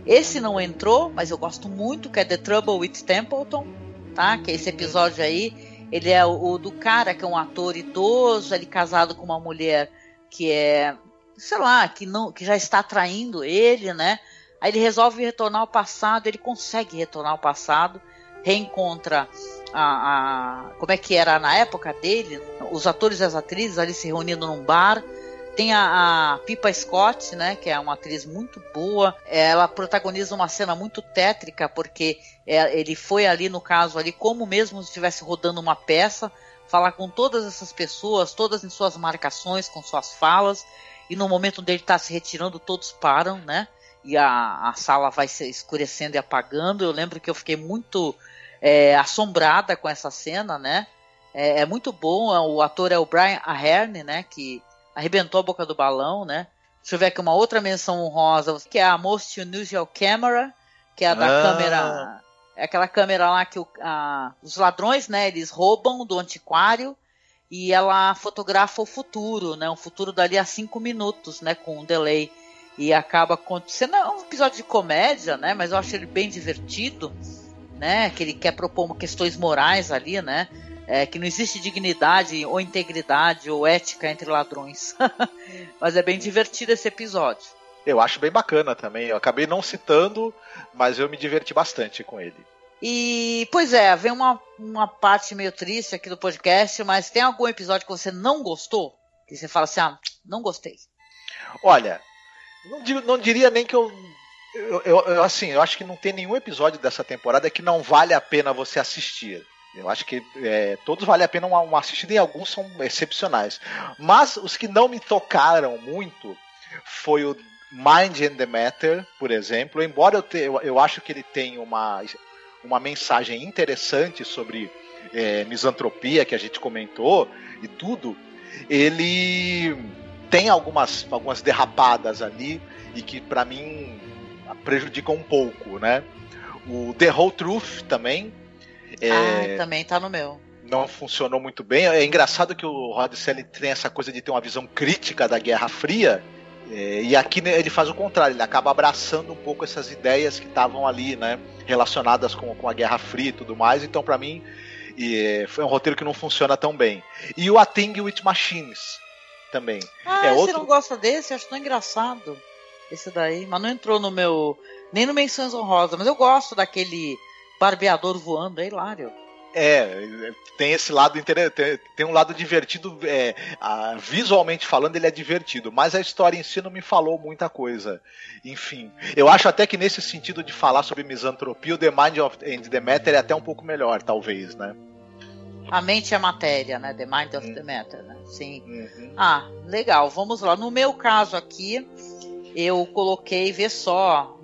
Esse não entrou, mas eu gosto muito, que é The Trouble with Templeton, tá? Que é esse episódio aí. Ele é o, o do cara que é um ator idoso, ele casado com uma mulher que é, sei lá, que não, que já está traindo ele, né? Aí ele resolve retornar ao passado, ele consegue retornar ao passado, reencontra a, a, como é que era na época dele, os atores e as atrizes ali se reunindo num bar. Tem a, a Pipa Scott, né, que é uma atriz muito boa. Ela protagoniza uma cena muito tétrica porque é, ele foi ali no caso ali como mesmo se estivesse rodando uma peça, falar com todas essas pessoas, todas em suas marcações, com suas falas. E no momento dele estar tá se retirando, todos param, né? e a, a sala vai se escurecendo e apagando. Eu lembro que eu fiquei muito é, assombrada com essa cena, né? É, é, muito bom. O ator é o Brian Aherne, né? Que arrebentou a boca do balão, né? Deixa eu ver aqui uma outra menção honrosa, que é a Most Unusual Camera, que é a da ah. câmera. É aquela câmera lá que o, a, os ladrões, né? Eles roubam do antiquário e ela fotografa o futuro, né? O futuro dali a cinco minutos, né? Com um delay e acaba acontecendo. É um episódio de comédia, né? Mas eu acho ele bem divertido, né? Que ele quer propor questões morais ali, né? É, que não existe dignidade ou integridade ou ética entre ladrões. mas é bem divertido esse episódio. Eu acho bem bacana também. Eu acabei não citando, mas eu me diverti bastante com ele. E, pois é, vem uma, uma parte meio triste aqui do podcast, mas tem algum episódio que você não gostou? Que você fala assim, ah, não gostei. Olha, não, não diria nem que eu eu, eu, eu, assim, eu acho que não tem nenhum episódio dessa temporada que não vale a pena você assistir. Eu acho que é, todos vale a pena uma, uma assistida e alguns são excepcionais. Mas os que não me tocaram muito foi o Mind and the Matter, por exemplo, embora eu, te, eu, eu acho que ele tem uma, uma mensagem interessante sobre é, misantropia que a gente comentou e tudo, ele tem algumas, algumas derrapadas ali e que para mim prejudicam um pouco, né? O The Whole Truth também. É, ah, também tá no meu. Não funcionou muito bem. É engraçado que o Rod Selling tem essa coisa de ter uma visão crítica da Guerra Fria. É, e aqui né, ele faz o contrário, ele acaba abraçando um pouco essas ideias que estavam ali, né? Relacionadas com, com a Guerra Fria e tudo mais. Então, para mim, e, foi um roteiro que não funciona tão bem. E o A Thing with Machines também. Ah, é você outro... não gosta desse? Eu acho tão engraçado esse daí. Mas não entrou no meu. Nem no Menções Honrosas. Mas eu gosto daquele barbeador voando, é hilário. É, tem esse lado interessante, tem um lado divertido, é, a, visualmente falando ele é divertido, mas a história em si não me falou muita coisa. Enfim, eu acho até que nesse sentido de falar sobre misantropia, o The Mind of, and the Matter é até um pouco melhor, talvez, né? A mente é a matéria, né? The Mind of hum. the Matter, né? Sim. Uhum. Ah, legal, vamos lá. No meu caso aqui, eu coloquei, vê só,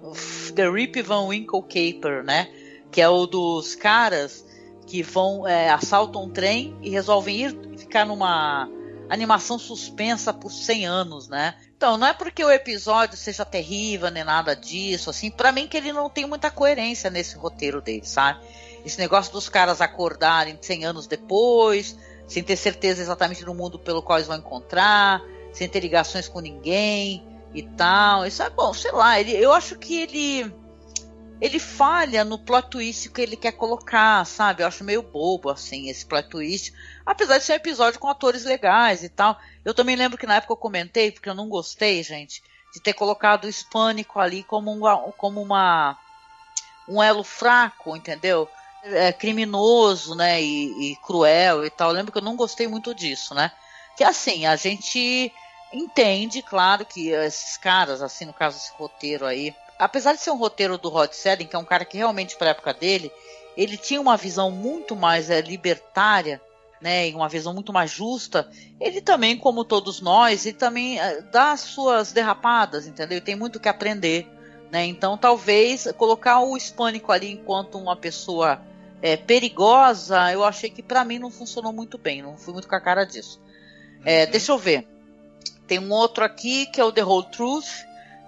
The Rip Van Winkle Caper, né? Que é o dos caras que vão é, assaltam um trem e resolvem ir ficar numa animação suspensa por 100 anos, né? Então, não é porque o episódio seja terrível nem nada disso, assim, para mim que ele não tem muita coerência nesse roteiro dele, sabe? Esse negócio dos caras acordarem 100 anos depois, sem ter certeza exatamente do mundo pelo qual eles vão encontrar, sem ter ligações com ninguém e tal. Isso é bom, sei lá, ele, eu acho que ele ele falha no plot twist que ele quer colocar, sabe? Eu acho meio bobo, assim, esse plot twist. Apesar de ser um episódio com atores legais e tal. Eu também lembro que na época eu comentei, porque eu não gostei, gente, de ter colocado o hispânico ali como, um, como uma um elo fraco, entendeu? É, criminoso, né, e, e cruel e tal. Eu lembro que eu não gostei muito disso, né? Que assim, a gente entende, claro, que esses caras, assim, no caso desse roteiro aí, apesar de ser um roteiro do Rod Serling, que é um cara que realmente para a época dele, ele tinha uma visão muito mais é, libertária, né, e uma visão muito mais justa. Ele também, como todos nós, ele também é, dá suas derrapadas, entendeu? Ele tem muito que aprender, né? Então, talvez colocar o hispânico ali enquanto uma pessoa é, perigosa, eu achei que para mim não funcionou muito bem, não fui muito com a cara disso. É, uhum. Deixa eu ver. Tem um outro aqui que é o The Whole Truth,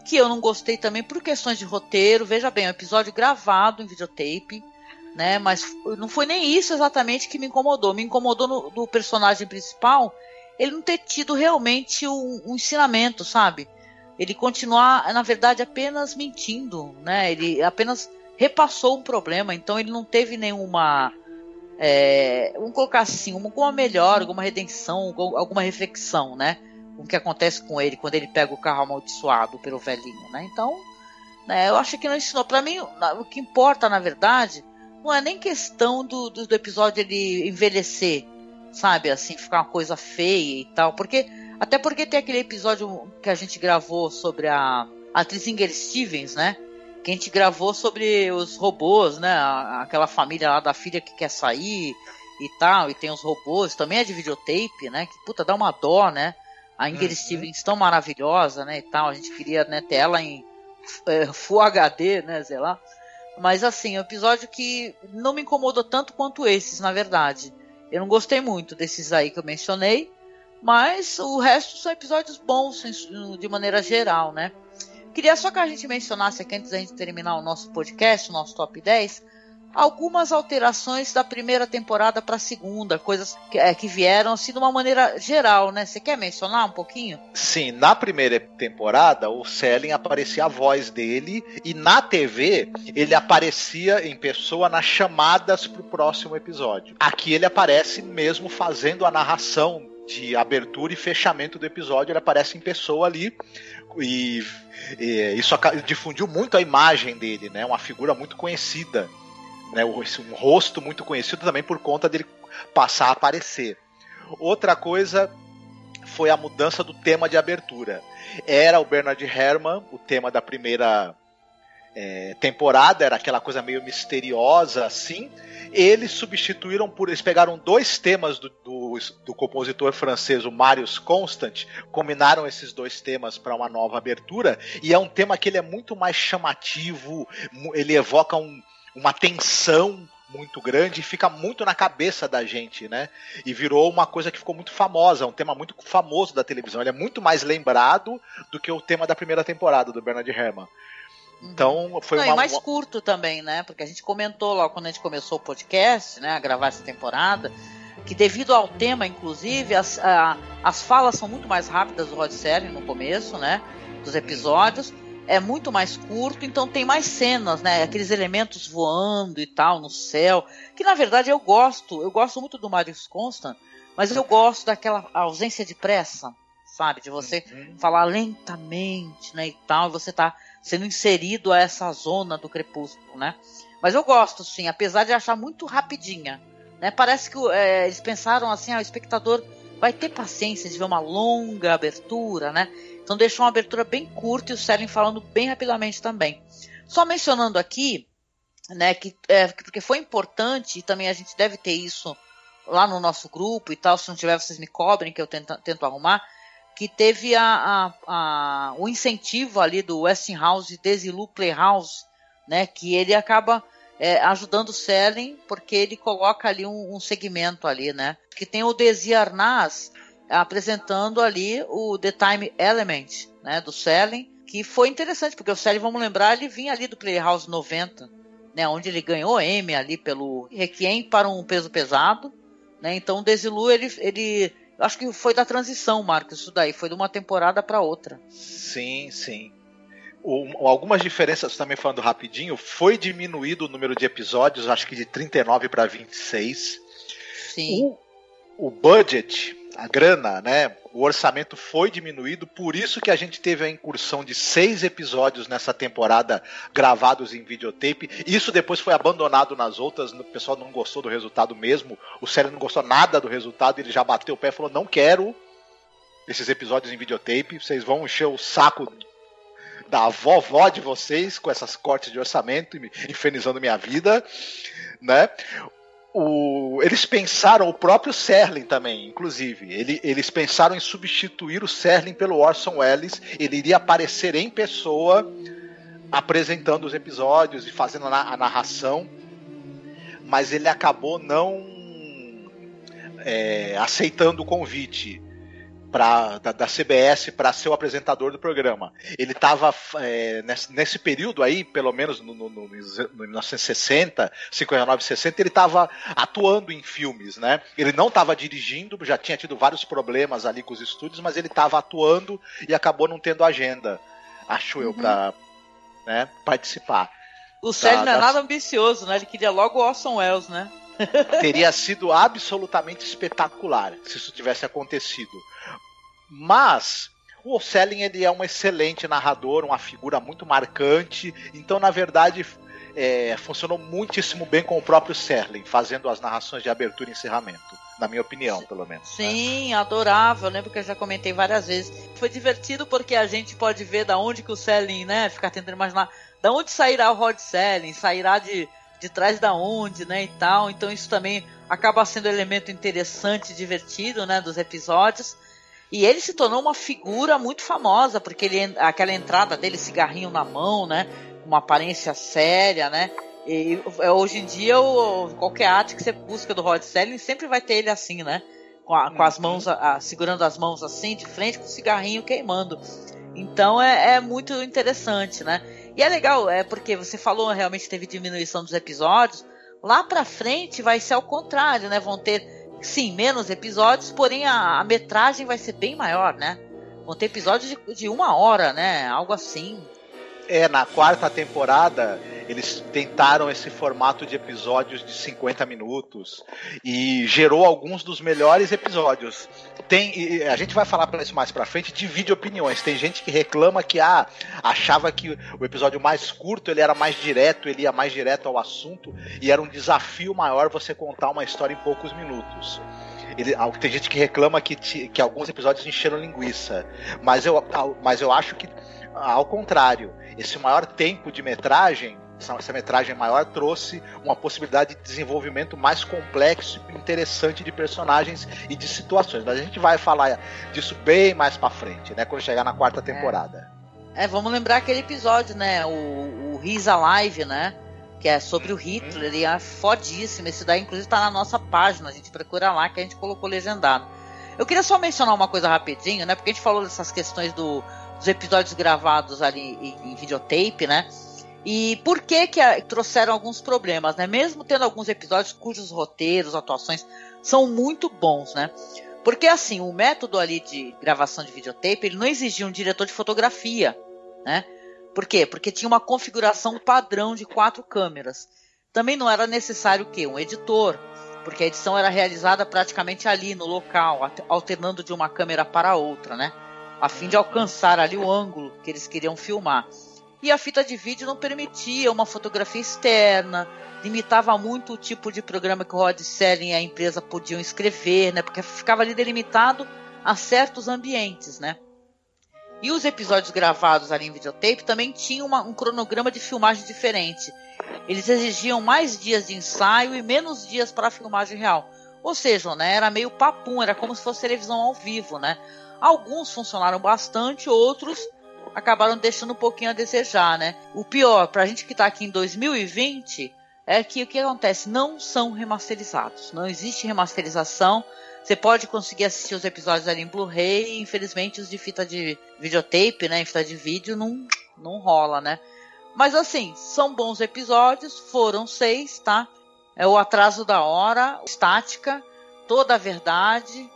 que eu não gostei também por questões de roteiro. Veja bem, é um episódio gravado em videotape, né? Mas não foi nem isso exatamente que me incomodou. Me incomodou no, do personagem principal ele não ter tido realmente um, um ensinamento, sabe? Ele continuar, na verdade, apenas mentindo, né? Ele apenas repassou um problema, então ele não teve nenhuma. É, vamos colocar assim, alguma melhor, alguma redenção, alguma reflexão, né? O que acontece com ele quando ele pega o carro amaldiçoado pelo velhinho, né? Então, né, eu acho que não ensinou. Para mim, o que importa, na verdade, não é nem questão do, do, do, episódio ele envelhecer, sabe? Assim, ficar uma coisa feia e tal. Porque, até porque tem aquele episódio que a gente gravou sobre a, a atriz Inger Stevens, né? Que a gente gravou sobre os robôs, né? Aquela família lá da filha que quer sair e tal, e tem os robôs, também é de videotape, né? Que puta, dá uma dó, né? A Inger. Stevens tão maravilhosa, né, e tal. A gente queria né, ter ela em é, Full HD, né, sei lá. Mas assim, é um episódio que não me incomodou tanto quanto esses, na verdade. Eu não gostei muito desses aí que eu mencionei, mas o resto são episódios bons de maneira geral, né? Queria só que a gente mencionasse aqui antes da gente terminar o nosso podcast, o nosso top 10, algumas alterações da primeira temporada para a segunda, coisas que, é, que, vieram assim de uma maneira geral, né? Você quer mencionar um pouquinho? Sim, na primeira temporada o Selling aparecia a voz dele e na TV ele aparecia em pessoa nas chamadas para o próximo episódio. Aqui ele aparece mesmo fazendo a narração de abertura e fechamento do episódio, ele aparece em pessoa ali e, e isso difundiu muito a imagem dele, né? Uma figura muito conhecida né, um rosto muito conhecido também por conta dele passar a aparecer. Outra coisa foi a mudança do tema de abertura. Era o Bernard Herrmann, o tema da primeira é, temporada, era aquela coisa meio misteriosa assim. Eles substituíram por. Eles pegaram dois temas do, do, do compositor francês, o Marius Constant, combinaram esses dois temas para uma nova abertura, e é um tema que ele é muito mais chamativo, ele evoca um, uma tensão muito grande e fica muito na cabeça da gente, né? E virou uma coisa que ficou muito famosa, um tema muito famoso da televisão. Ele é muito mais lembrado do que o tema da primeira temporada do Bernard Herrmann. Então foi Não, uma. E mais curto também, né? Porque a gente comentou logo quando a gente começou o podcast, né? A gravar essa temporada, que devido ao tema, inclusive, as, a, as falas são muito mais rápidas do Rod Serling no começo, né? Dos episódios. É muito mais curto, então tem mais cenas, né? Aqueles elementos voando e tal no céu. Que na verdade eu gosto, eu gosto muito do Marius Constant, mas eu gosto daquela ausência de pressa, sabe? De você uhum. falar lentamente, né? E tal, e você tá sendo inserido a essa zona do crepúsculo, né? Mas eu gosto, sim, apesar de achar muito rapidinha. Né? Parece que é, eles pensaram assim, ah, o espectador vai ter paciência de ver uma longa abertura, né? Então deixou uma abertura bem curta e o Selen falando bem rapidamente também. Só mencionando aqui, né, que é, porque foi importante e também a gente deve ter isso lá no nosso grupo e tal, se não tiver vocês me cobrem que eu tento, tento arrumar, que teve a, a, a, o incentivo ali do Westinghouse Desilu Playhouse, né, que ele acaba é, ajudando o Selling, porque ele coloca ali um, um, segmento ali, né, que tem o Desi Arnaz apresentando ali o The Time Element, né, do Selling, que foi interessante, porque o Selling, vamos lembrar, ele vinha ali do Playhouse 90, né, onde ele ganhou M ali pelo Requiem para um peso pesado, né, então o Desilu, ele, ele Acho que foi da transição, Marcos, isso daí. Foi de uma temporada para outra. Sim, sim. O, algumas diferenças, também falando rapidinho, foi diminuído o número de episódios, acho que de 39 para 26. Sim. O, o budget, a grana, né? O orçamento foi diminuído, por isso que a gente teve a incursão de seis episódios nessa temporada gravados em videotape. Isso depois foi abandonado nas outras, o pessoal não gostou do resultado mesmo. O Célio não gostou nada do resultado, ele já bateu o pé e falou: não quero esses episódios em videotape, vocês vão encher o saco da vovó de vocês com essas cortes de orçamento, infernizando minha vida, né? O, eles pensaram, o próprio Serling também, inclusive, ele, eles pensaram em substituir o Serling pelo Orson Welles, ele iria aparecer em pessoa apresentando os episódios e fazendo a, a narração, mas ele acabou não é, aceitando o convite pra, da, da CBS para ser o apresentador do programa. Ele estava é, nesse, nesse, período aí, pelo menos no, no, no, no 1960, 59, 60, ele estava atuando em filmes, né? Ele não estava dirigindo, já tinha tido vários problemas ali com os estúdios, mas ele estava atuando e acabou não tendo agenda, acho eu, para né, participar. O Sérgio não é nada ambicioso, né? Ele queria logo o Orson Welles, né? Teria sido absolutamente espetacular se isso tivesse acontecido. Mas o Selling ele é um excelente narrador, uma figura muito marcante. Então, na verdade, é, funcionou muitíssimo bem com o próprio Serling, fazendo as narrações de abertura e encerramento, na minha opinião, pelo menos. Né? Sim, né? adorável, lembro que eu já comentei várias vezes. Foi divertido porque a gente pode ver da onde que o Serling, né, ficar tentando imaginar da onde sairá o Rod Selling, sairá de de trás da onde, né, e tal. Então isso também acaba sendo um elemento interessante, divertido, né, dos episódios. E ele se tornou uma figura muito famosa, porque ele, aquela entrada dele, cigarrinho na mão, né, uma aparência séria, né. E hoje em dia, o, qualquer arte que você busca do Rod Selling sempre vai ter ele assim, né? Com, a, com as mãos, a, segurando as mãos assim, de frente, com o cigarrinho queimando. Então é, é muito interessante, né? E é legal, é porque você falou realmente teve diminuição dos episódios. Lá pra frente vai ser ao contrário, né? Vão ter, sim, menos episódios, porém a, a metragem vai ser bem maior, né? Vão ter episódios de, de uma hora, né? Algo assim. É, na quarta temporada eles tentaram esse formato de episódios de 50 minutos e gerou alguns dos melhores episódios. Tem, a gente vai falar para isso mais para frente, divide opiniões. Tem gente que reclama que ah, achava que o episódio mais curto ele era mais direto, ele ia mais direto ao assunto e era um desafio maior você contar uma história em poucos minutos. ele, tem gente que reclama que, que alguns episódios encheram linguiça, mas eu, mas eu acho que ao contrário, esse maior tempo de metragem essa, essa, metragem maior trouxe uma possibilidade de desenvolvimento mais complexo e interessante de personagens e de situações. Mas a gente vai falar disso bem mais para frente, né? Quando chegar na quarta é. temporada. É, vamos lembrar aquele episódio, né? O, o He's Alive, né? Que é sobre o Hitler, e é fodíssimo. Esse daí, inclusive, tá na nossa página. A gente procura lá que a gente colocou legendado. Eu queria só mencionar uma coisa rapidinho, né? Porque a gente falou dessas questões do, dos episódios gravados ali em, em videotape, né? E por que que a, trouxeram alguns problemas, né? Mesmo tendo alguns episódios cujos roteiros, atuações são muito bons, né? Porque assim, o método ali de gravação de videotape, ele não exigia um diretor de fotografia, né? Por quê? Porque tinha uma configuração padrão de quatro câmeras. Também não era necessário o quê? Um editor, porque a edição era realizada praticamente ali no local, alternando de uma câmera para outra, né? A fim de alcançar ali o ângulo que eles queriam filmar. E a fita de vídeo não permitia uma fotografia externa, limitava muito o tipo de programa que o Rod Serling e a empresa podiam escrever, né? Porque ficava ali delimitado a certos ambientes, né? E os episódios gravados ali em videotape também tinham uma, um cronograma de filmagem diferente. Eles exigiam mais dias de ensaio e menos dias para a filmagem real. Ou seja, né, era meio papum, era como se fosse televisão ao vivo, né? Alguns funcionaram bastante, outros acabaram deixando um pouquinho a desejar, né? O pior, pra gente que tá aqui em 2020, é que o que acontece? Não são remasterizados. Não existe remasterização. Você pode conseguir assistir os episódios ali em Blu-ray, infelizmente os de fita de videotape, né? Em fita de vídeo não, não rola, né? Mas assim, são bons episódios, foram seis, tá? É o atraso da hora, estática, toda a verdade,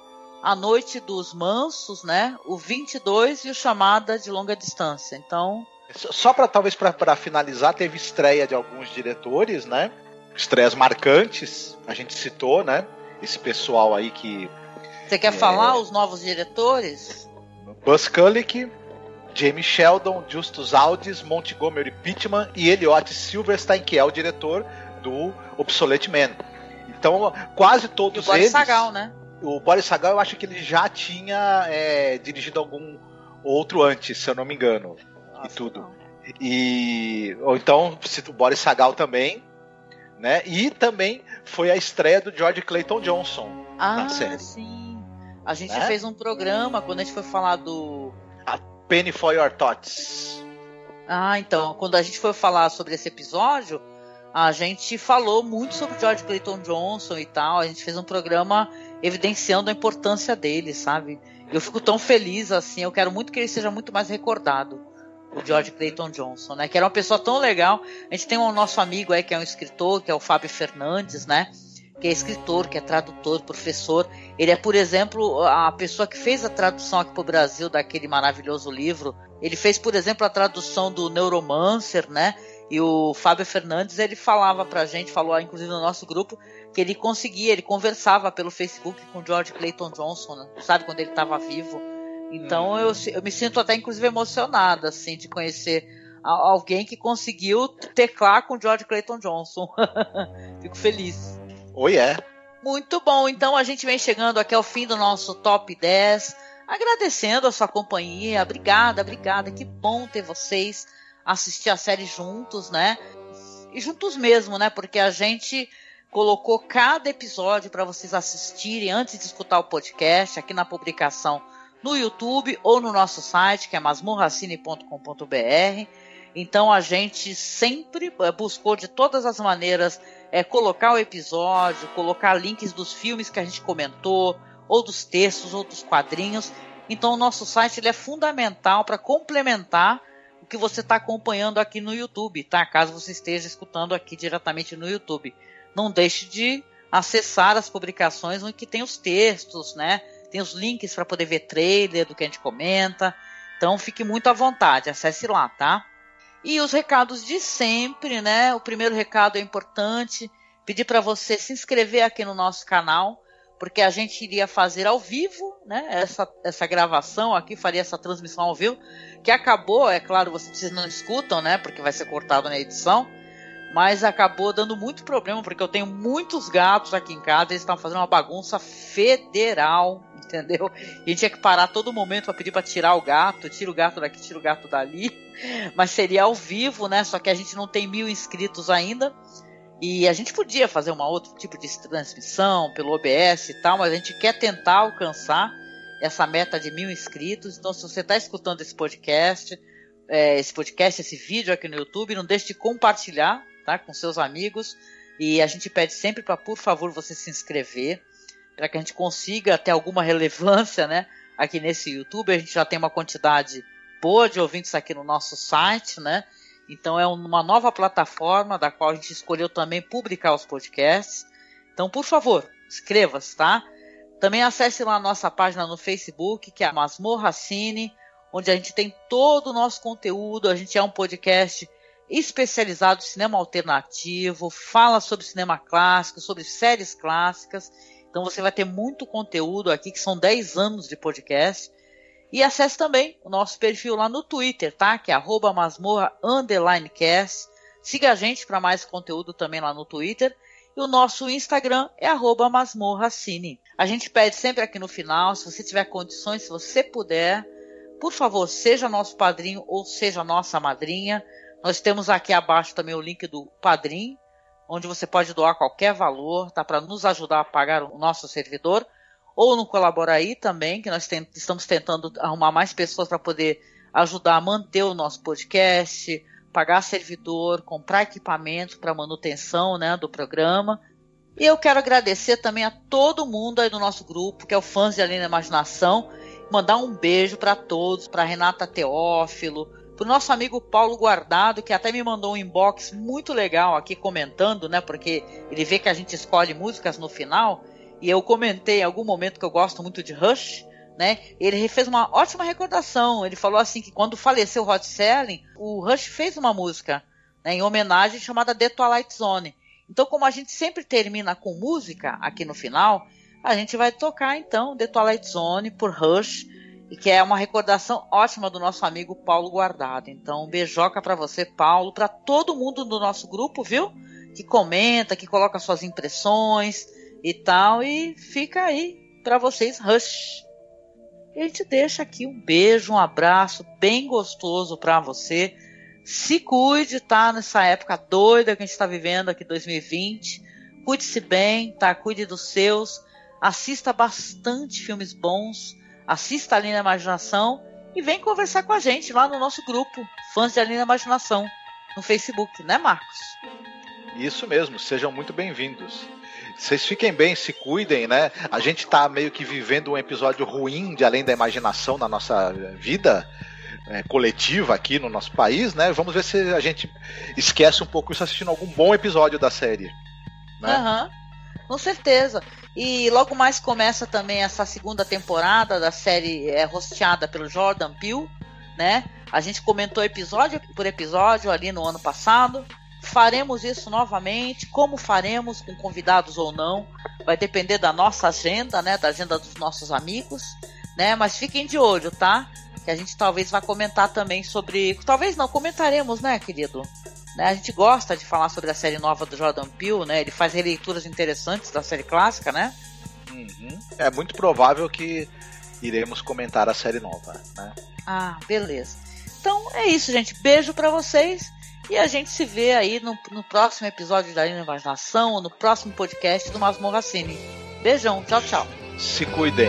a Noite dos Mansos, né? O 22 e o Chamada de Longa Distância. Então. Só para talvez para finalizar, teve estreia de alguns diretores, né? Estreias marcantes, a gente citou, né? Esse pessoal aí que. Você quer é... falar os novos diretores? Buzz Kulick, Jamie Sheldon, Justus Aldis, Montgomery Pittman e Elliot Silverstein, que é o diretor do Obsolete Man. Então, quase todos e o eles. Sagal, né? O Boris Sagal eu acho que ele já tinha é, dirigido algum outro antes, se eu não me engano. Nossa, e tudo. Não. E. Ou então, cito o Boris Sagal também. Né? E também foi a estreia do George Clayton Johnson ah, na série. Sim. A gente né? fez um programa quando a gente foi falar do. A Penny for Your Thoughts. Ah, então, quando a gente foi falar sobre esse episódio, a gente falou muito sobre George Clayton Johnson e tal. A gente fez um programa evidenciando a importância dele, sabe? Eu fico tão feliz assim, eu quero muito que ele seja muito mais recordado, o George Clayton Johnson, né? Que era uma pessoa tão legal. A gente tem um nosso amigo aí que é um escritor, que é o Fábio Fernandes, né? Que é escritor, que é tradutor, professor. Ele é, por exemplo, a pessoa que fez a tradução aqui para o Brasil daquele maravilhoso livro. Ele fez, por exemplo, a tradução do Neuromancer, né? E o Fábio Fernandes, ele falava pra gente, falou inclusive no nosso grupo, que ele conseguia, ele conversava pelo Facebook com George Clayton Johnson, sabe, quando ele estava vivo. Então uhum. eu, eu me sinto até inclusive emocionada, assim, de conhecer alguém que conseguiu teclar com George Clayton Johnson. Fico feliz. Oi, é. Muito bom, então a gente vem chegando aqui ao fim do nosso top 10. Agradecendo a sua companhia. Obrigada, obrigada. Que bom ter vocês assistir a série juntos, né? E juntos mesmo, né? Porque a gente colocou cada episódio para vocês assistirem antes de escutar o podcast aqui na publicação no YouTube ou no nosso site, que é masmorracine.com.br. Então a gente sempre eh, buscou de todas as maneiras é, colocar o episódio, colocar links dos filmes que a gente comentou, ou dos textos, ou dos quadrinhos. Então o nosso site ele é fundamental para complementar o que você está acompanhando aqui no YouTube, tá? Caso você esteja escutando aqui diretamente no YouTube não deixe de acessar as publicações onde que tem os textos, né? Tem os links para poder ver trailer do que a gente comenta. Então fique muito à vontade, acesse lá, tá? E os recados de sempre, né? O primeiro recado é importante, pedir para você se inscrever aqui no nosso canal, porque a gente iria fazer ao vivo, né? Essa, essa gravação aqui, faria essa transmissão ao vivo, que acabou, é claro, vocês não escutam, né? Porque vai ser cortado na edição mas acabou dando muito problema, porque eu tenho muitos gatos aqui em casa, eles estavam fazendo uma bagunça federal, entendeu? E tinha que parar todo momento para pedir para tirar o gato, tira o gato daqui, tira o gato dali. Mas seria ao vivo, né? Só que a gente não tem mil inscritos ainda. E a gente podia fazer uma outro tipo de transmissão pelo OBS e tal, mas a gente quer tentar alcançar essa meta de mil inscritos. Então, se você está escutando esse podcast, é, esse podcast, esse vídeo aqui no YouTube, não deixe de compartilhar, tá, com seus amigos. E a gente pede sempre para, por favor, você se inscrever, para que a gente consiga ter alguma relevância, né, aqui nesse YouTube. A gente já tem uma quantidade boa de ouvintes aqui no nosso site, né? Então é uma nova plataforma da qual a gente escolheu também publicar os podcasts. Então, por favor, inscreva-se, tá? Também acesse lá a nossa página no Facebook, que é a Masmorra Cine, onde a gente tem todo o nosso conteúdo. A gente é um podcast especializado em cinema alternativo, fala sobre cinema clássico, sobre séries clássicas. Então você vai ter muito conteúdo aqui, que são 10 anos de podcast. E acesse também o nosso perfil lá no Twitter, tá? Que é arroba. Siga a gente para mais conteúdo também lá no Twitter. E o nosso Instagram é masmorracine. A gente pede sempre aqui no final, se você tiver condições, se você puder, por favor, seja nosso padrinho ou seja nossa madrinha. Nós temos aqui abaixo também o link do Padrim, onde você pode doar qualquer valor, tá? Para nos ajudar a pagar o nosso servidor ou no Colaboraí também, que nós tem, estamos tentando arrumar mais pessoas para poder ajudar a manter o nosso podcast, pagar servidor, comprar equipamento para manutenção né, do programa. E eu quero agradecer também a todo mundo aí do nosso grupo, que é o Fãs de Além da Imaginação, mandar um beijo para todos, para Renata Teófilo, para o nosso amigo Paulo Guardado, que até me mandou um inbox muito legal aqui comentando, né? Porque ele vê que a gente escolhe músicas no final e eu comentei em algum momento que eu gosto muito de Rush, né? Ele fez uma ótima recordação. Ele falou assim que quando faleceu o Hot Selling, o Rush fez uma música né, em homenagem chamada The Twilight Zone. Então, como a gente sempre termina com música aqui no final, a gente vai tocar então The Twilight Zone por Rush, que é uma recordação ótima do nosso amigo Paulo Guardado. Então, beijoca para você, Paulo, para todo mundo do nosso grupo, viu? Que comenta, que coloca suas impressões, e tal. E fica aí para vocês, Rush. E a gente deixa aqui um beijo, um abraço bem gostoso para você. Se cuide, tá? Nessa época doida que a gente está vivendo aqui 2020. Cuide-se bem, tá? Cuide dos seus. Assista bastante filmes bons. Assista ali na imaginação. E vem conversar com a gente lá no nosso grupo, Fãs de Alina Imaginação, no Facebook, né, Marcos? Isso mesmo, sejam muito bem-vindos. Vocês fiquem bem, se cuidem, né? A gente tá meio que vivendo um episódio ruim de Além da Imaginação na nossa vida. É, coletiva aqui no nosso país, né? Vamos ver se a gente esquece um pouco isso assistindo algum bom episódio da série. Né? Uhum, com certeza. E logo mais começa também essa segunda temporada da série é, rosteada pelo Jordan Peele, né? A gente comentou episódio por episódio ali no ano passado. Faremos isso novamente. Como faremos, com convidados ou não, vai depender da nossa agenda, né? Da agenda dos nossos amigos, né? Mas fiquem de olho, tá? Que a gente talvez vá comentar também sobre. Talvez não, comentaremos, né, querido? Né? A gente gosta de falar sobre a série nova do Jordan Peele, né? Ele faz releituras interessantes da série clássica, né? Uhum. É muito provável que iremos comentar a série nova, né? Ah, beleza. Então é isso, gente. Beijo para vocês e a gente se vê aí no, no próximo episódio da Imaginação ou no próximo podcast do Masmorra Cine. Beijão, tchau, tchau. Se cuidem.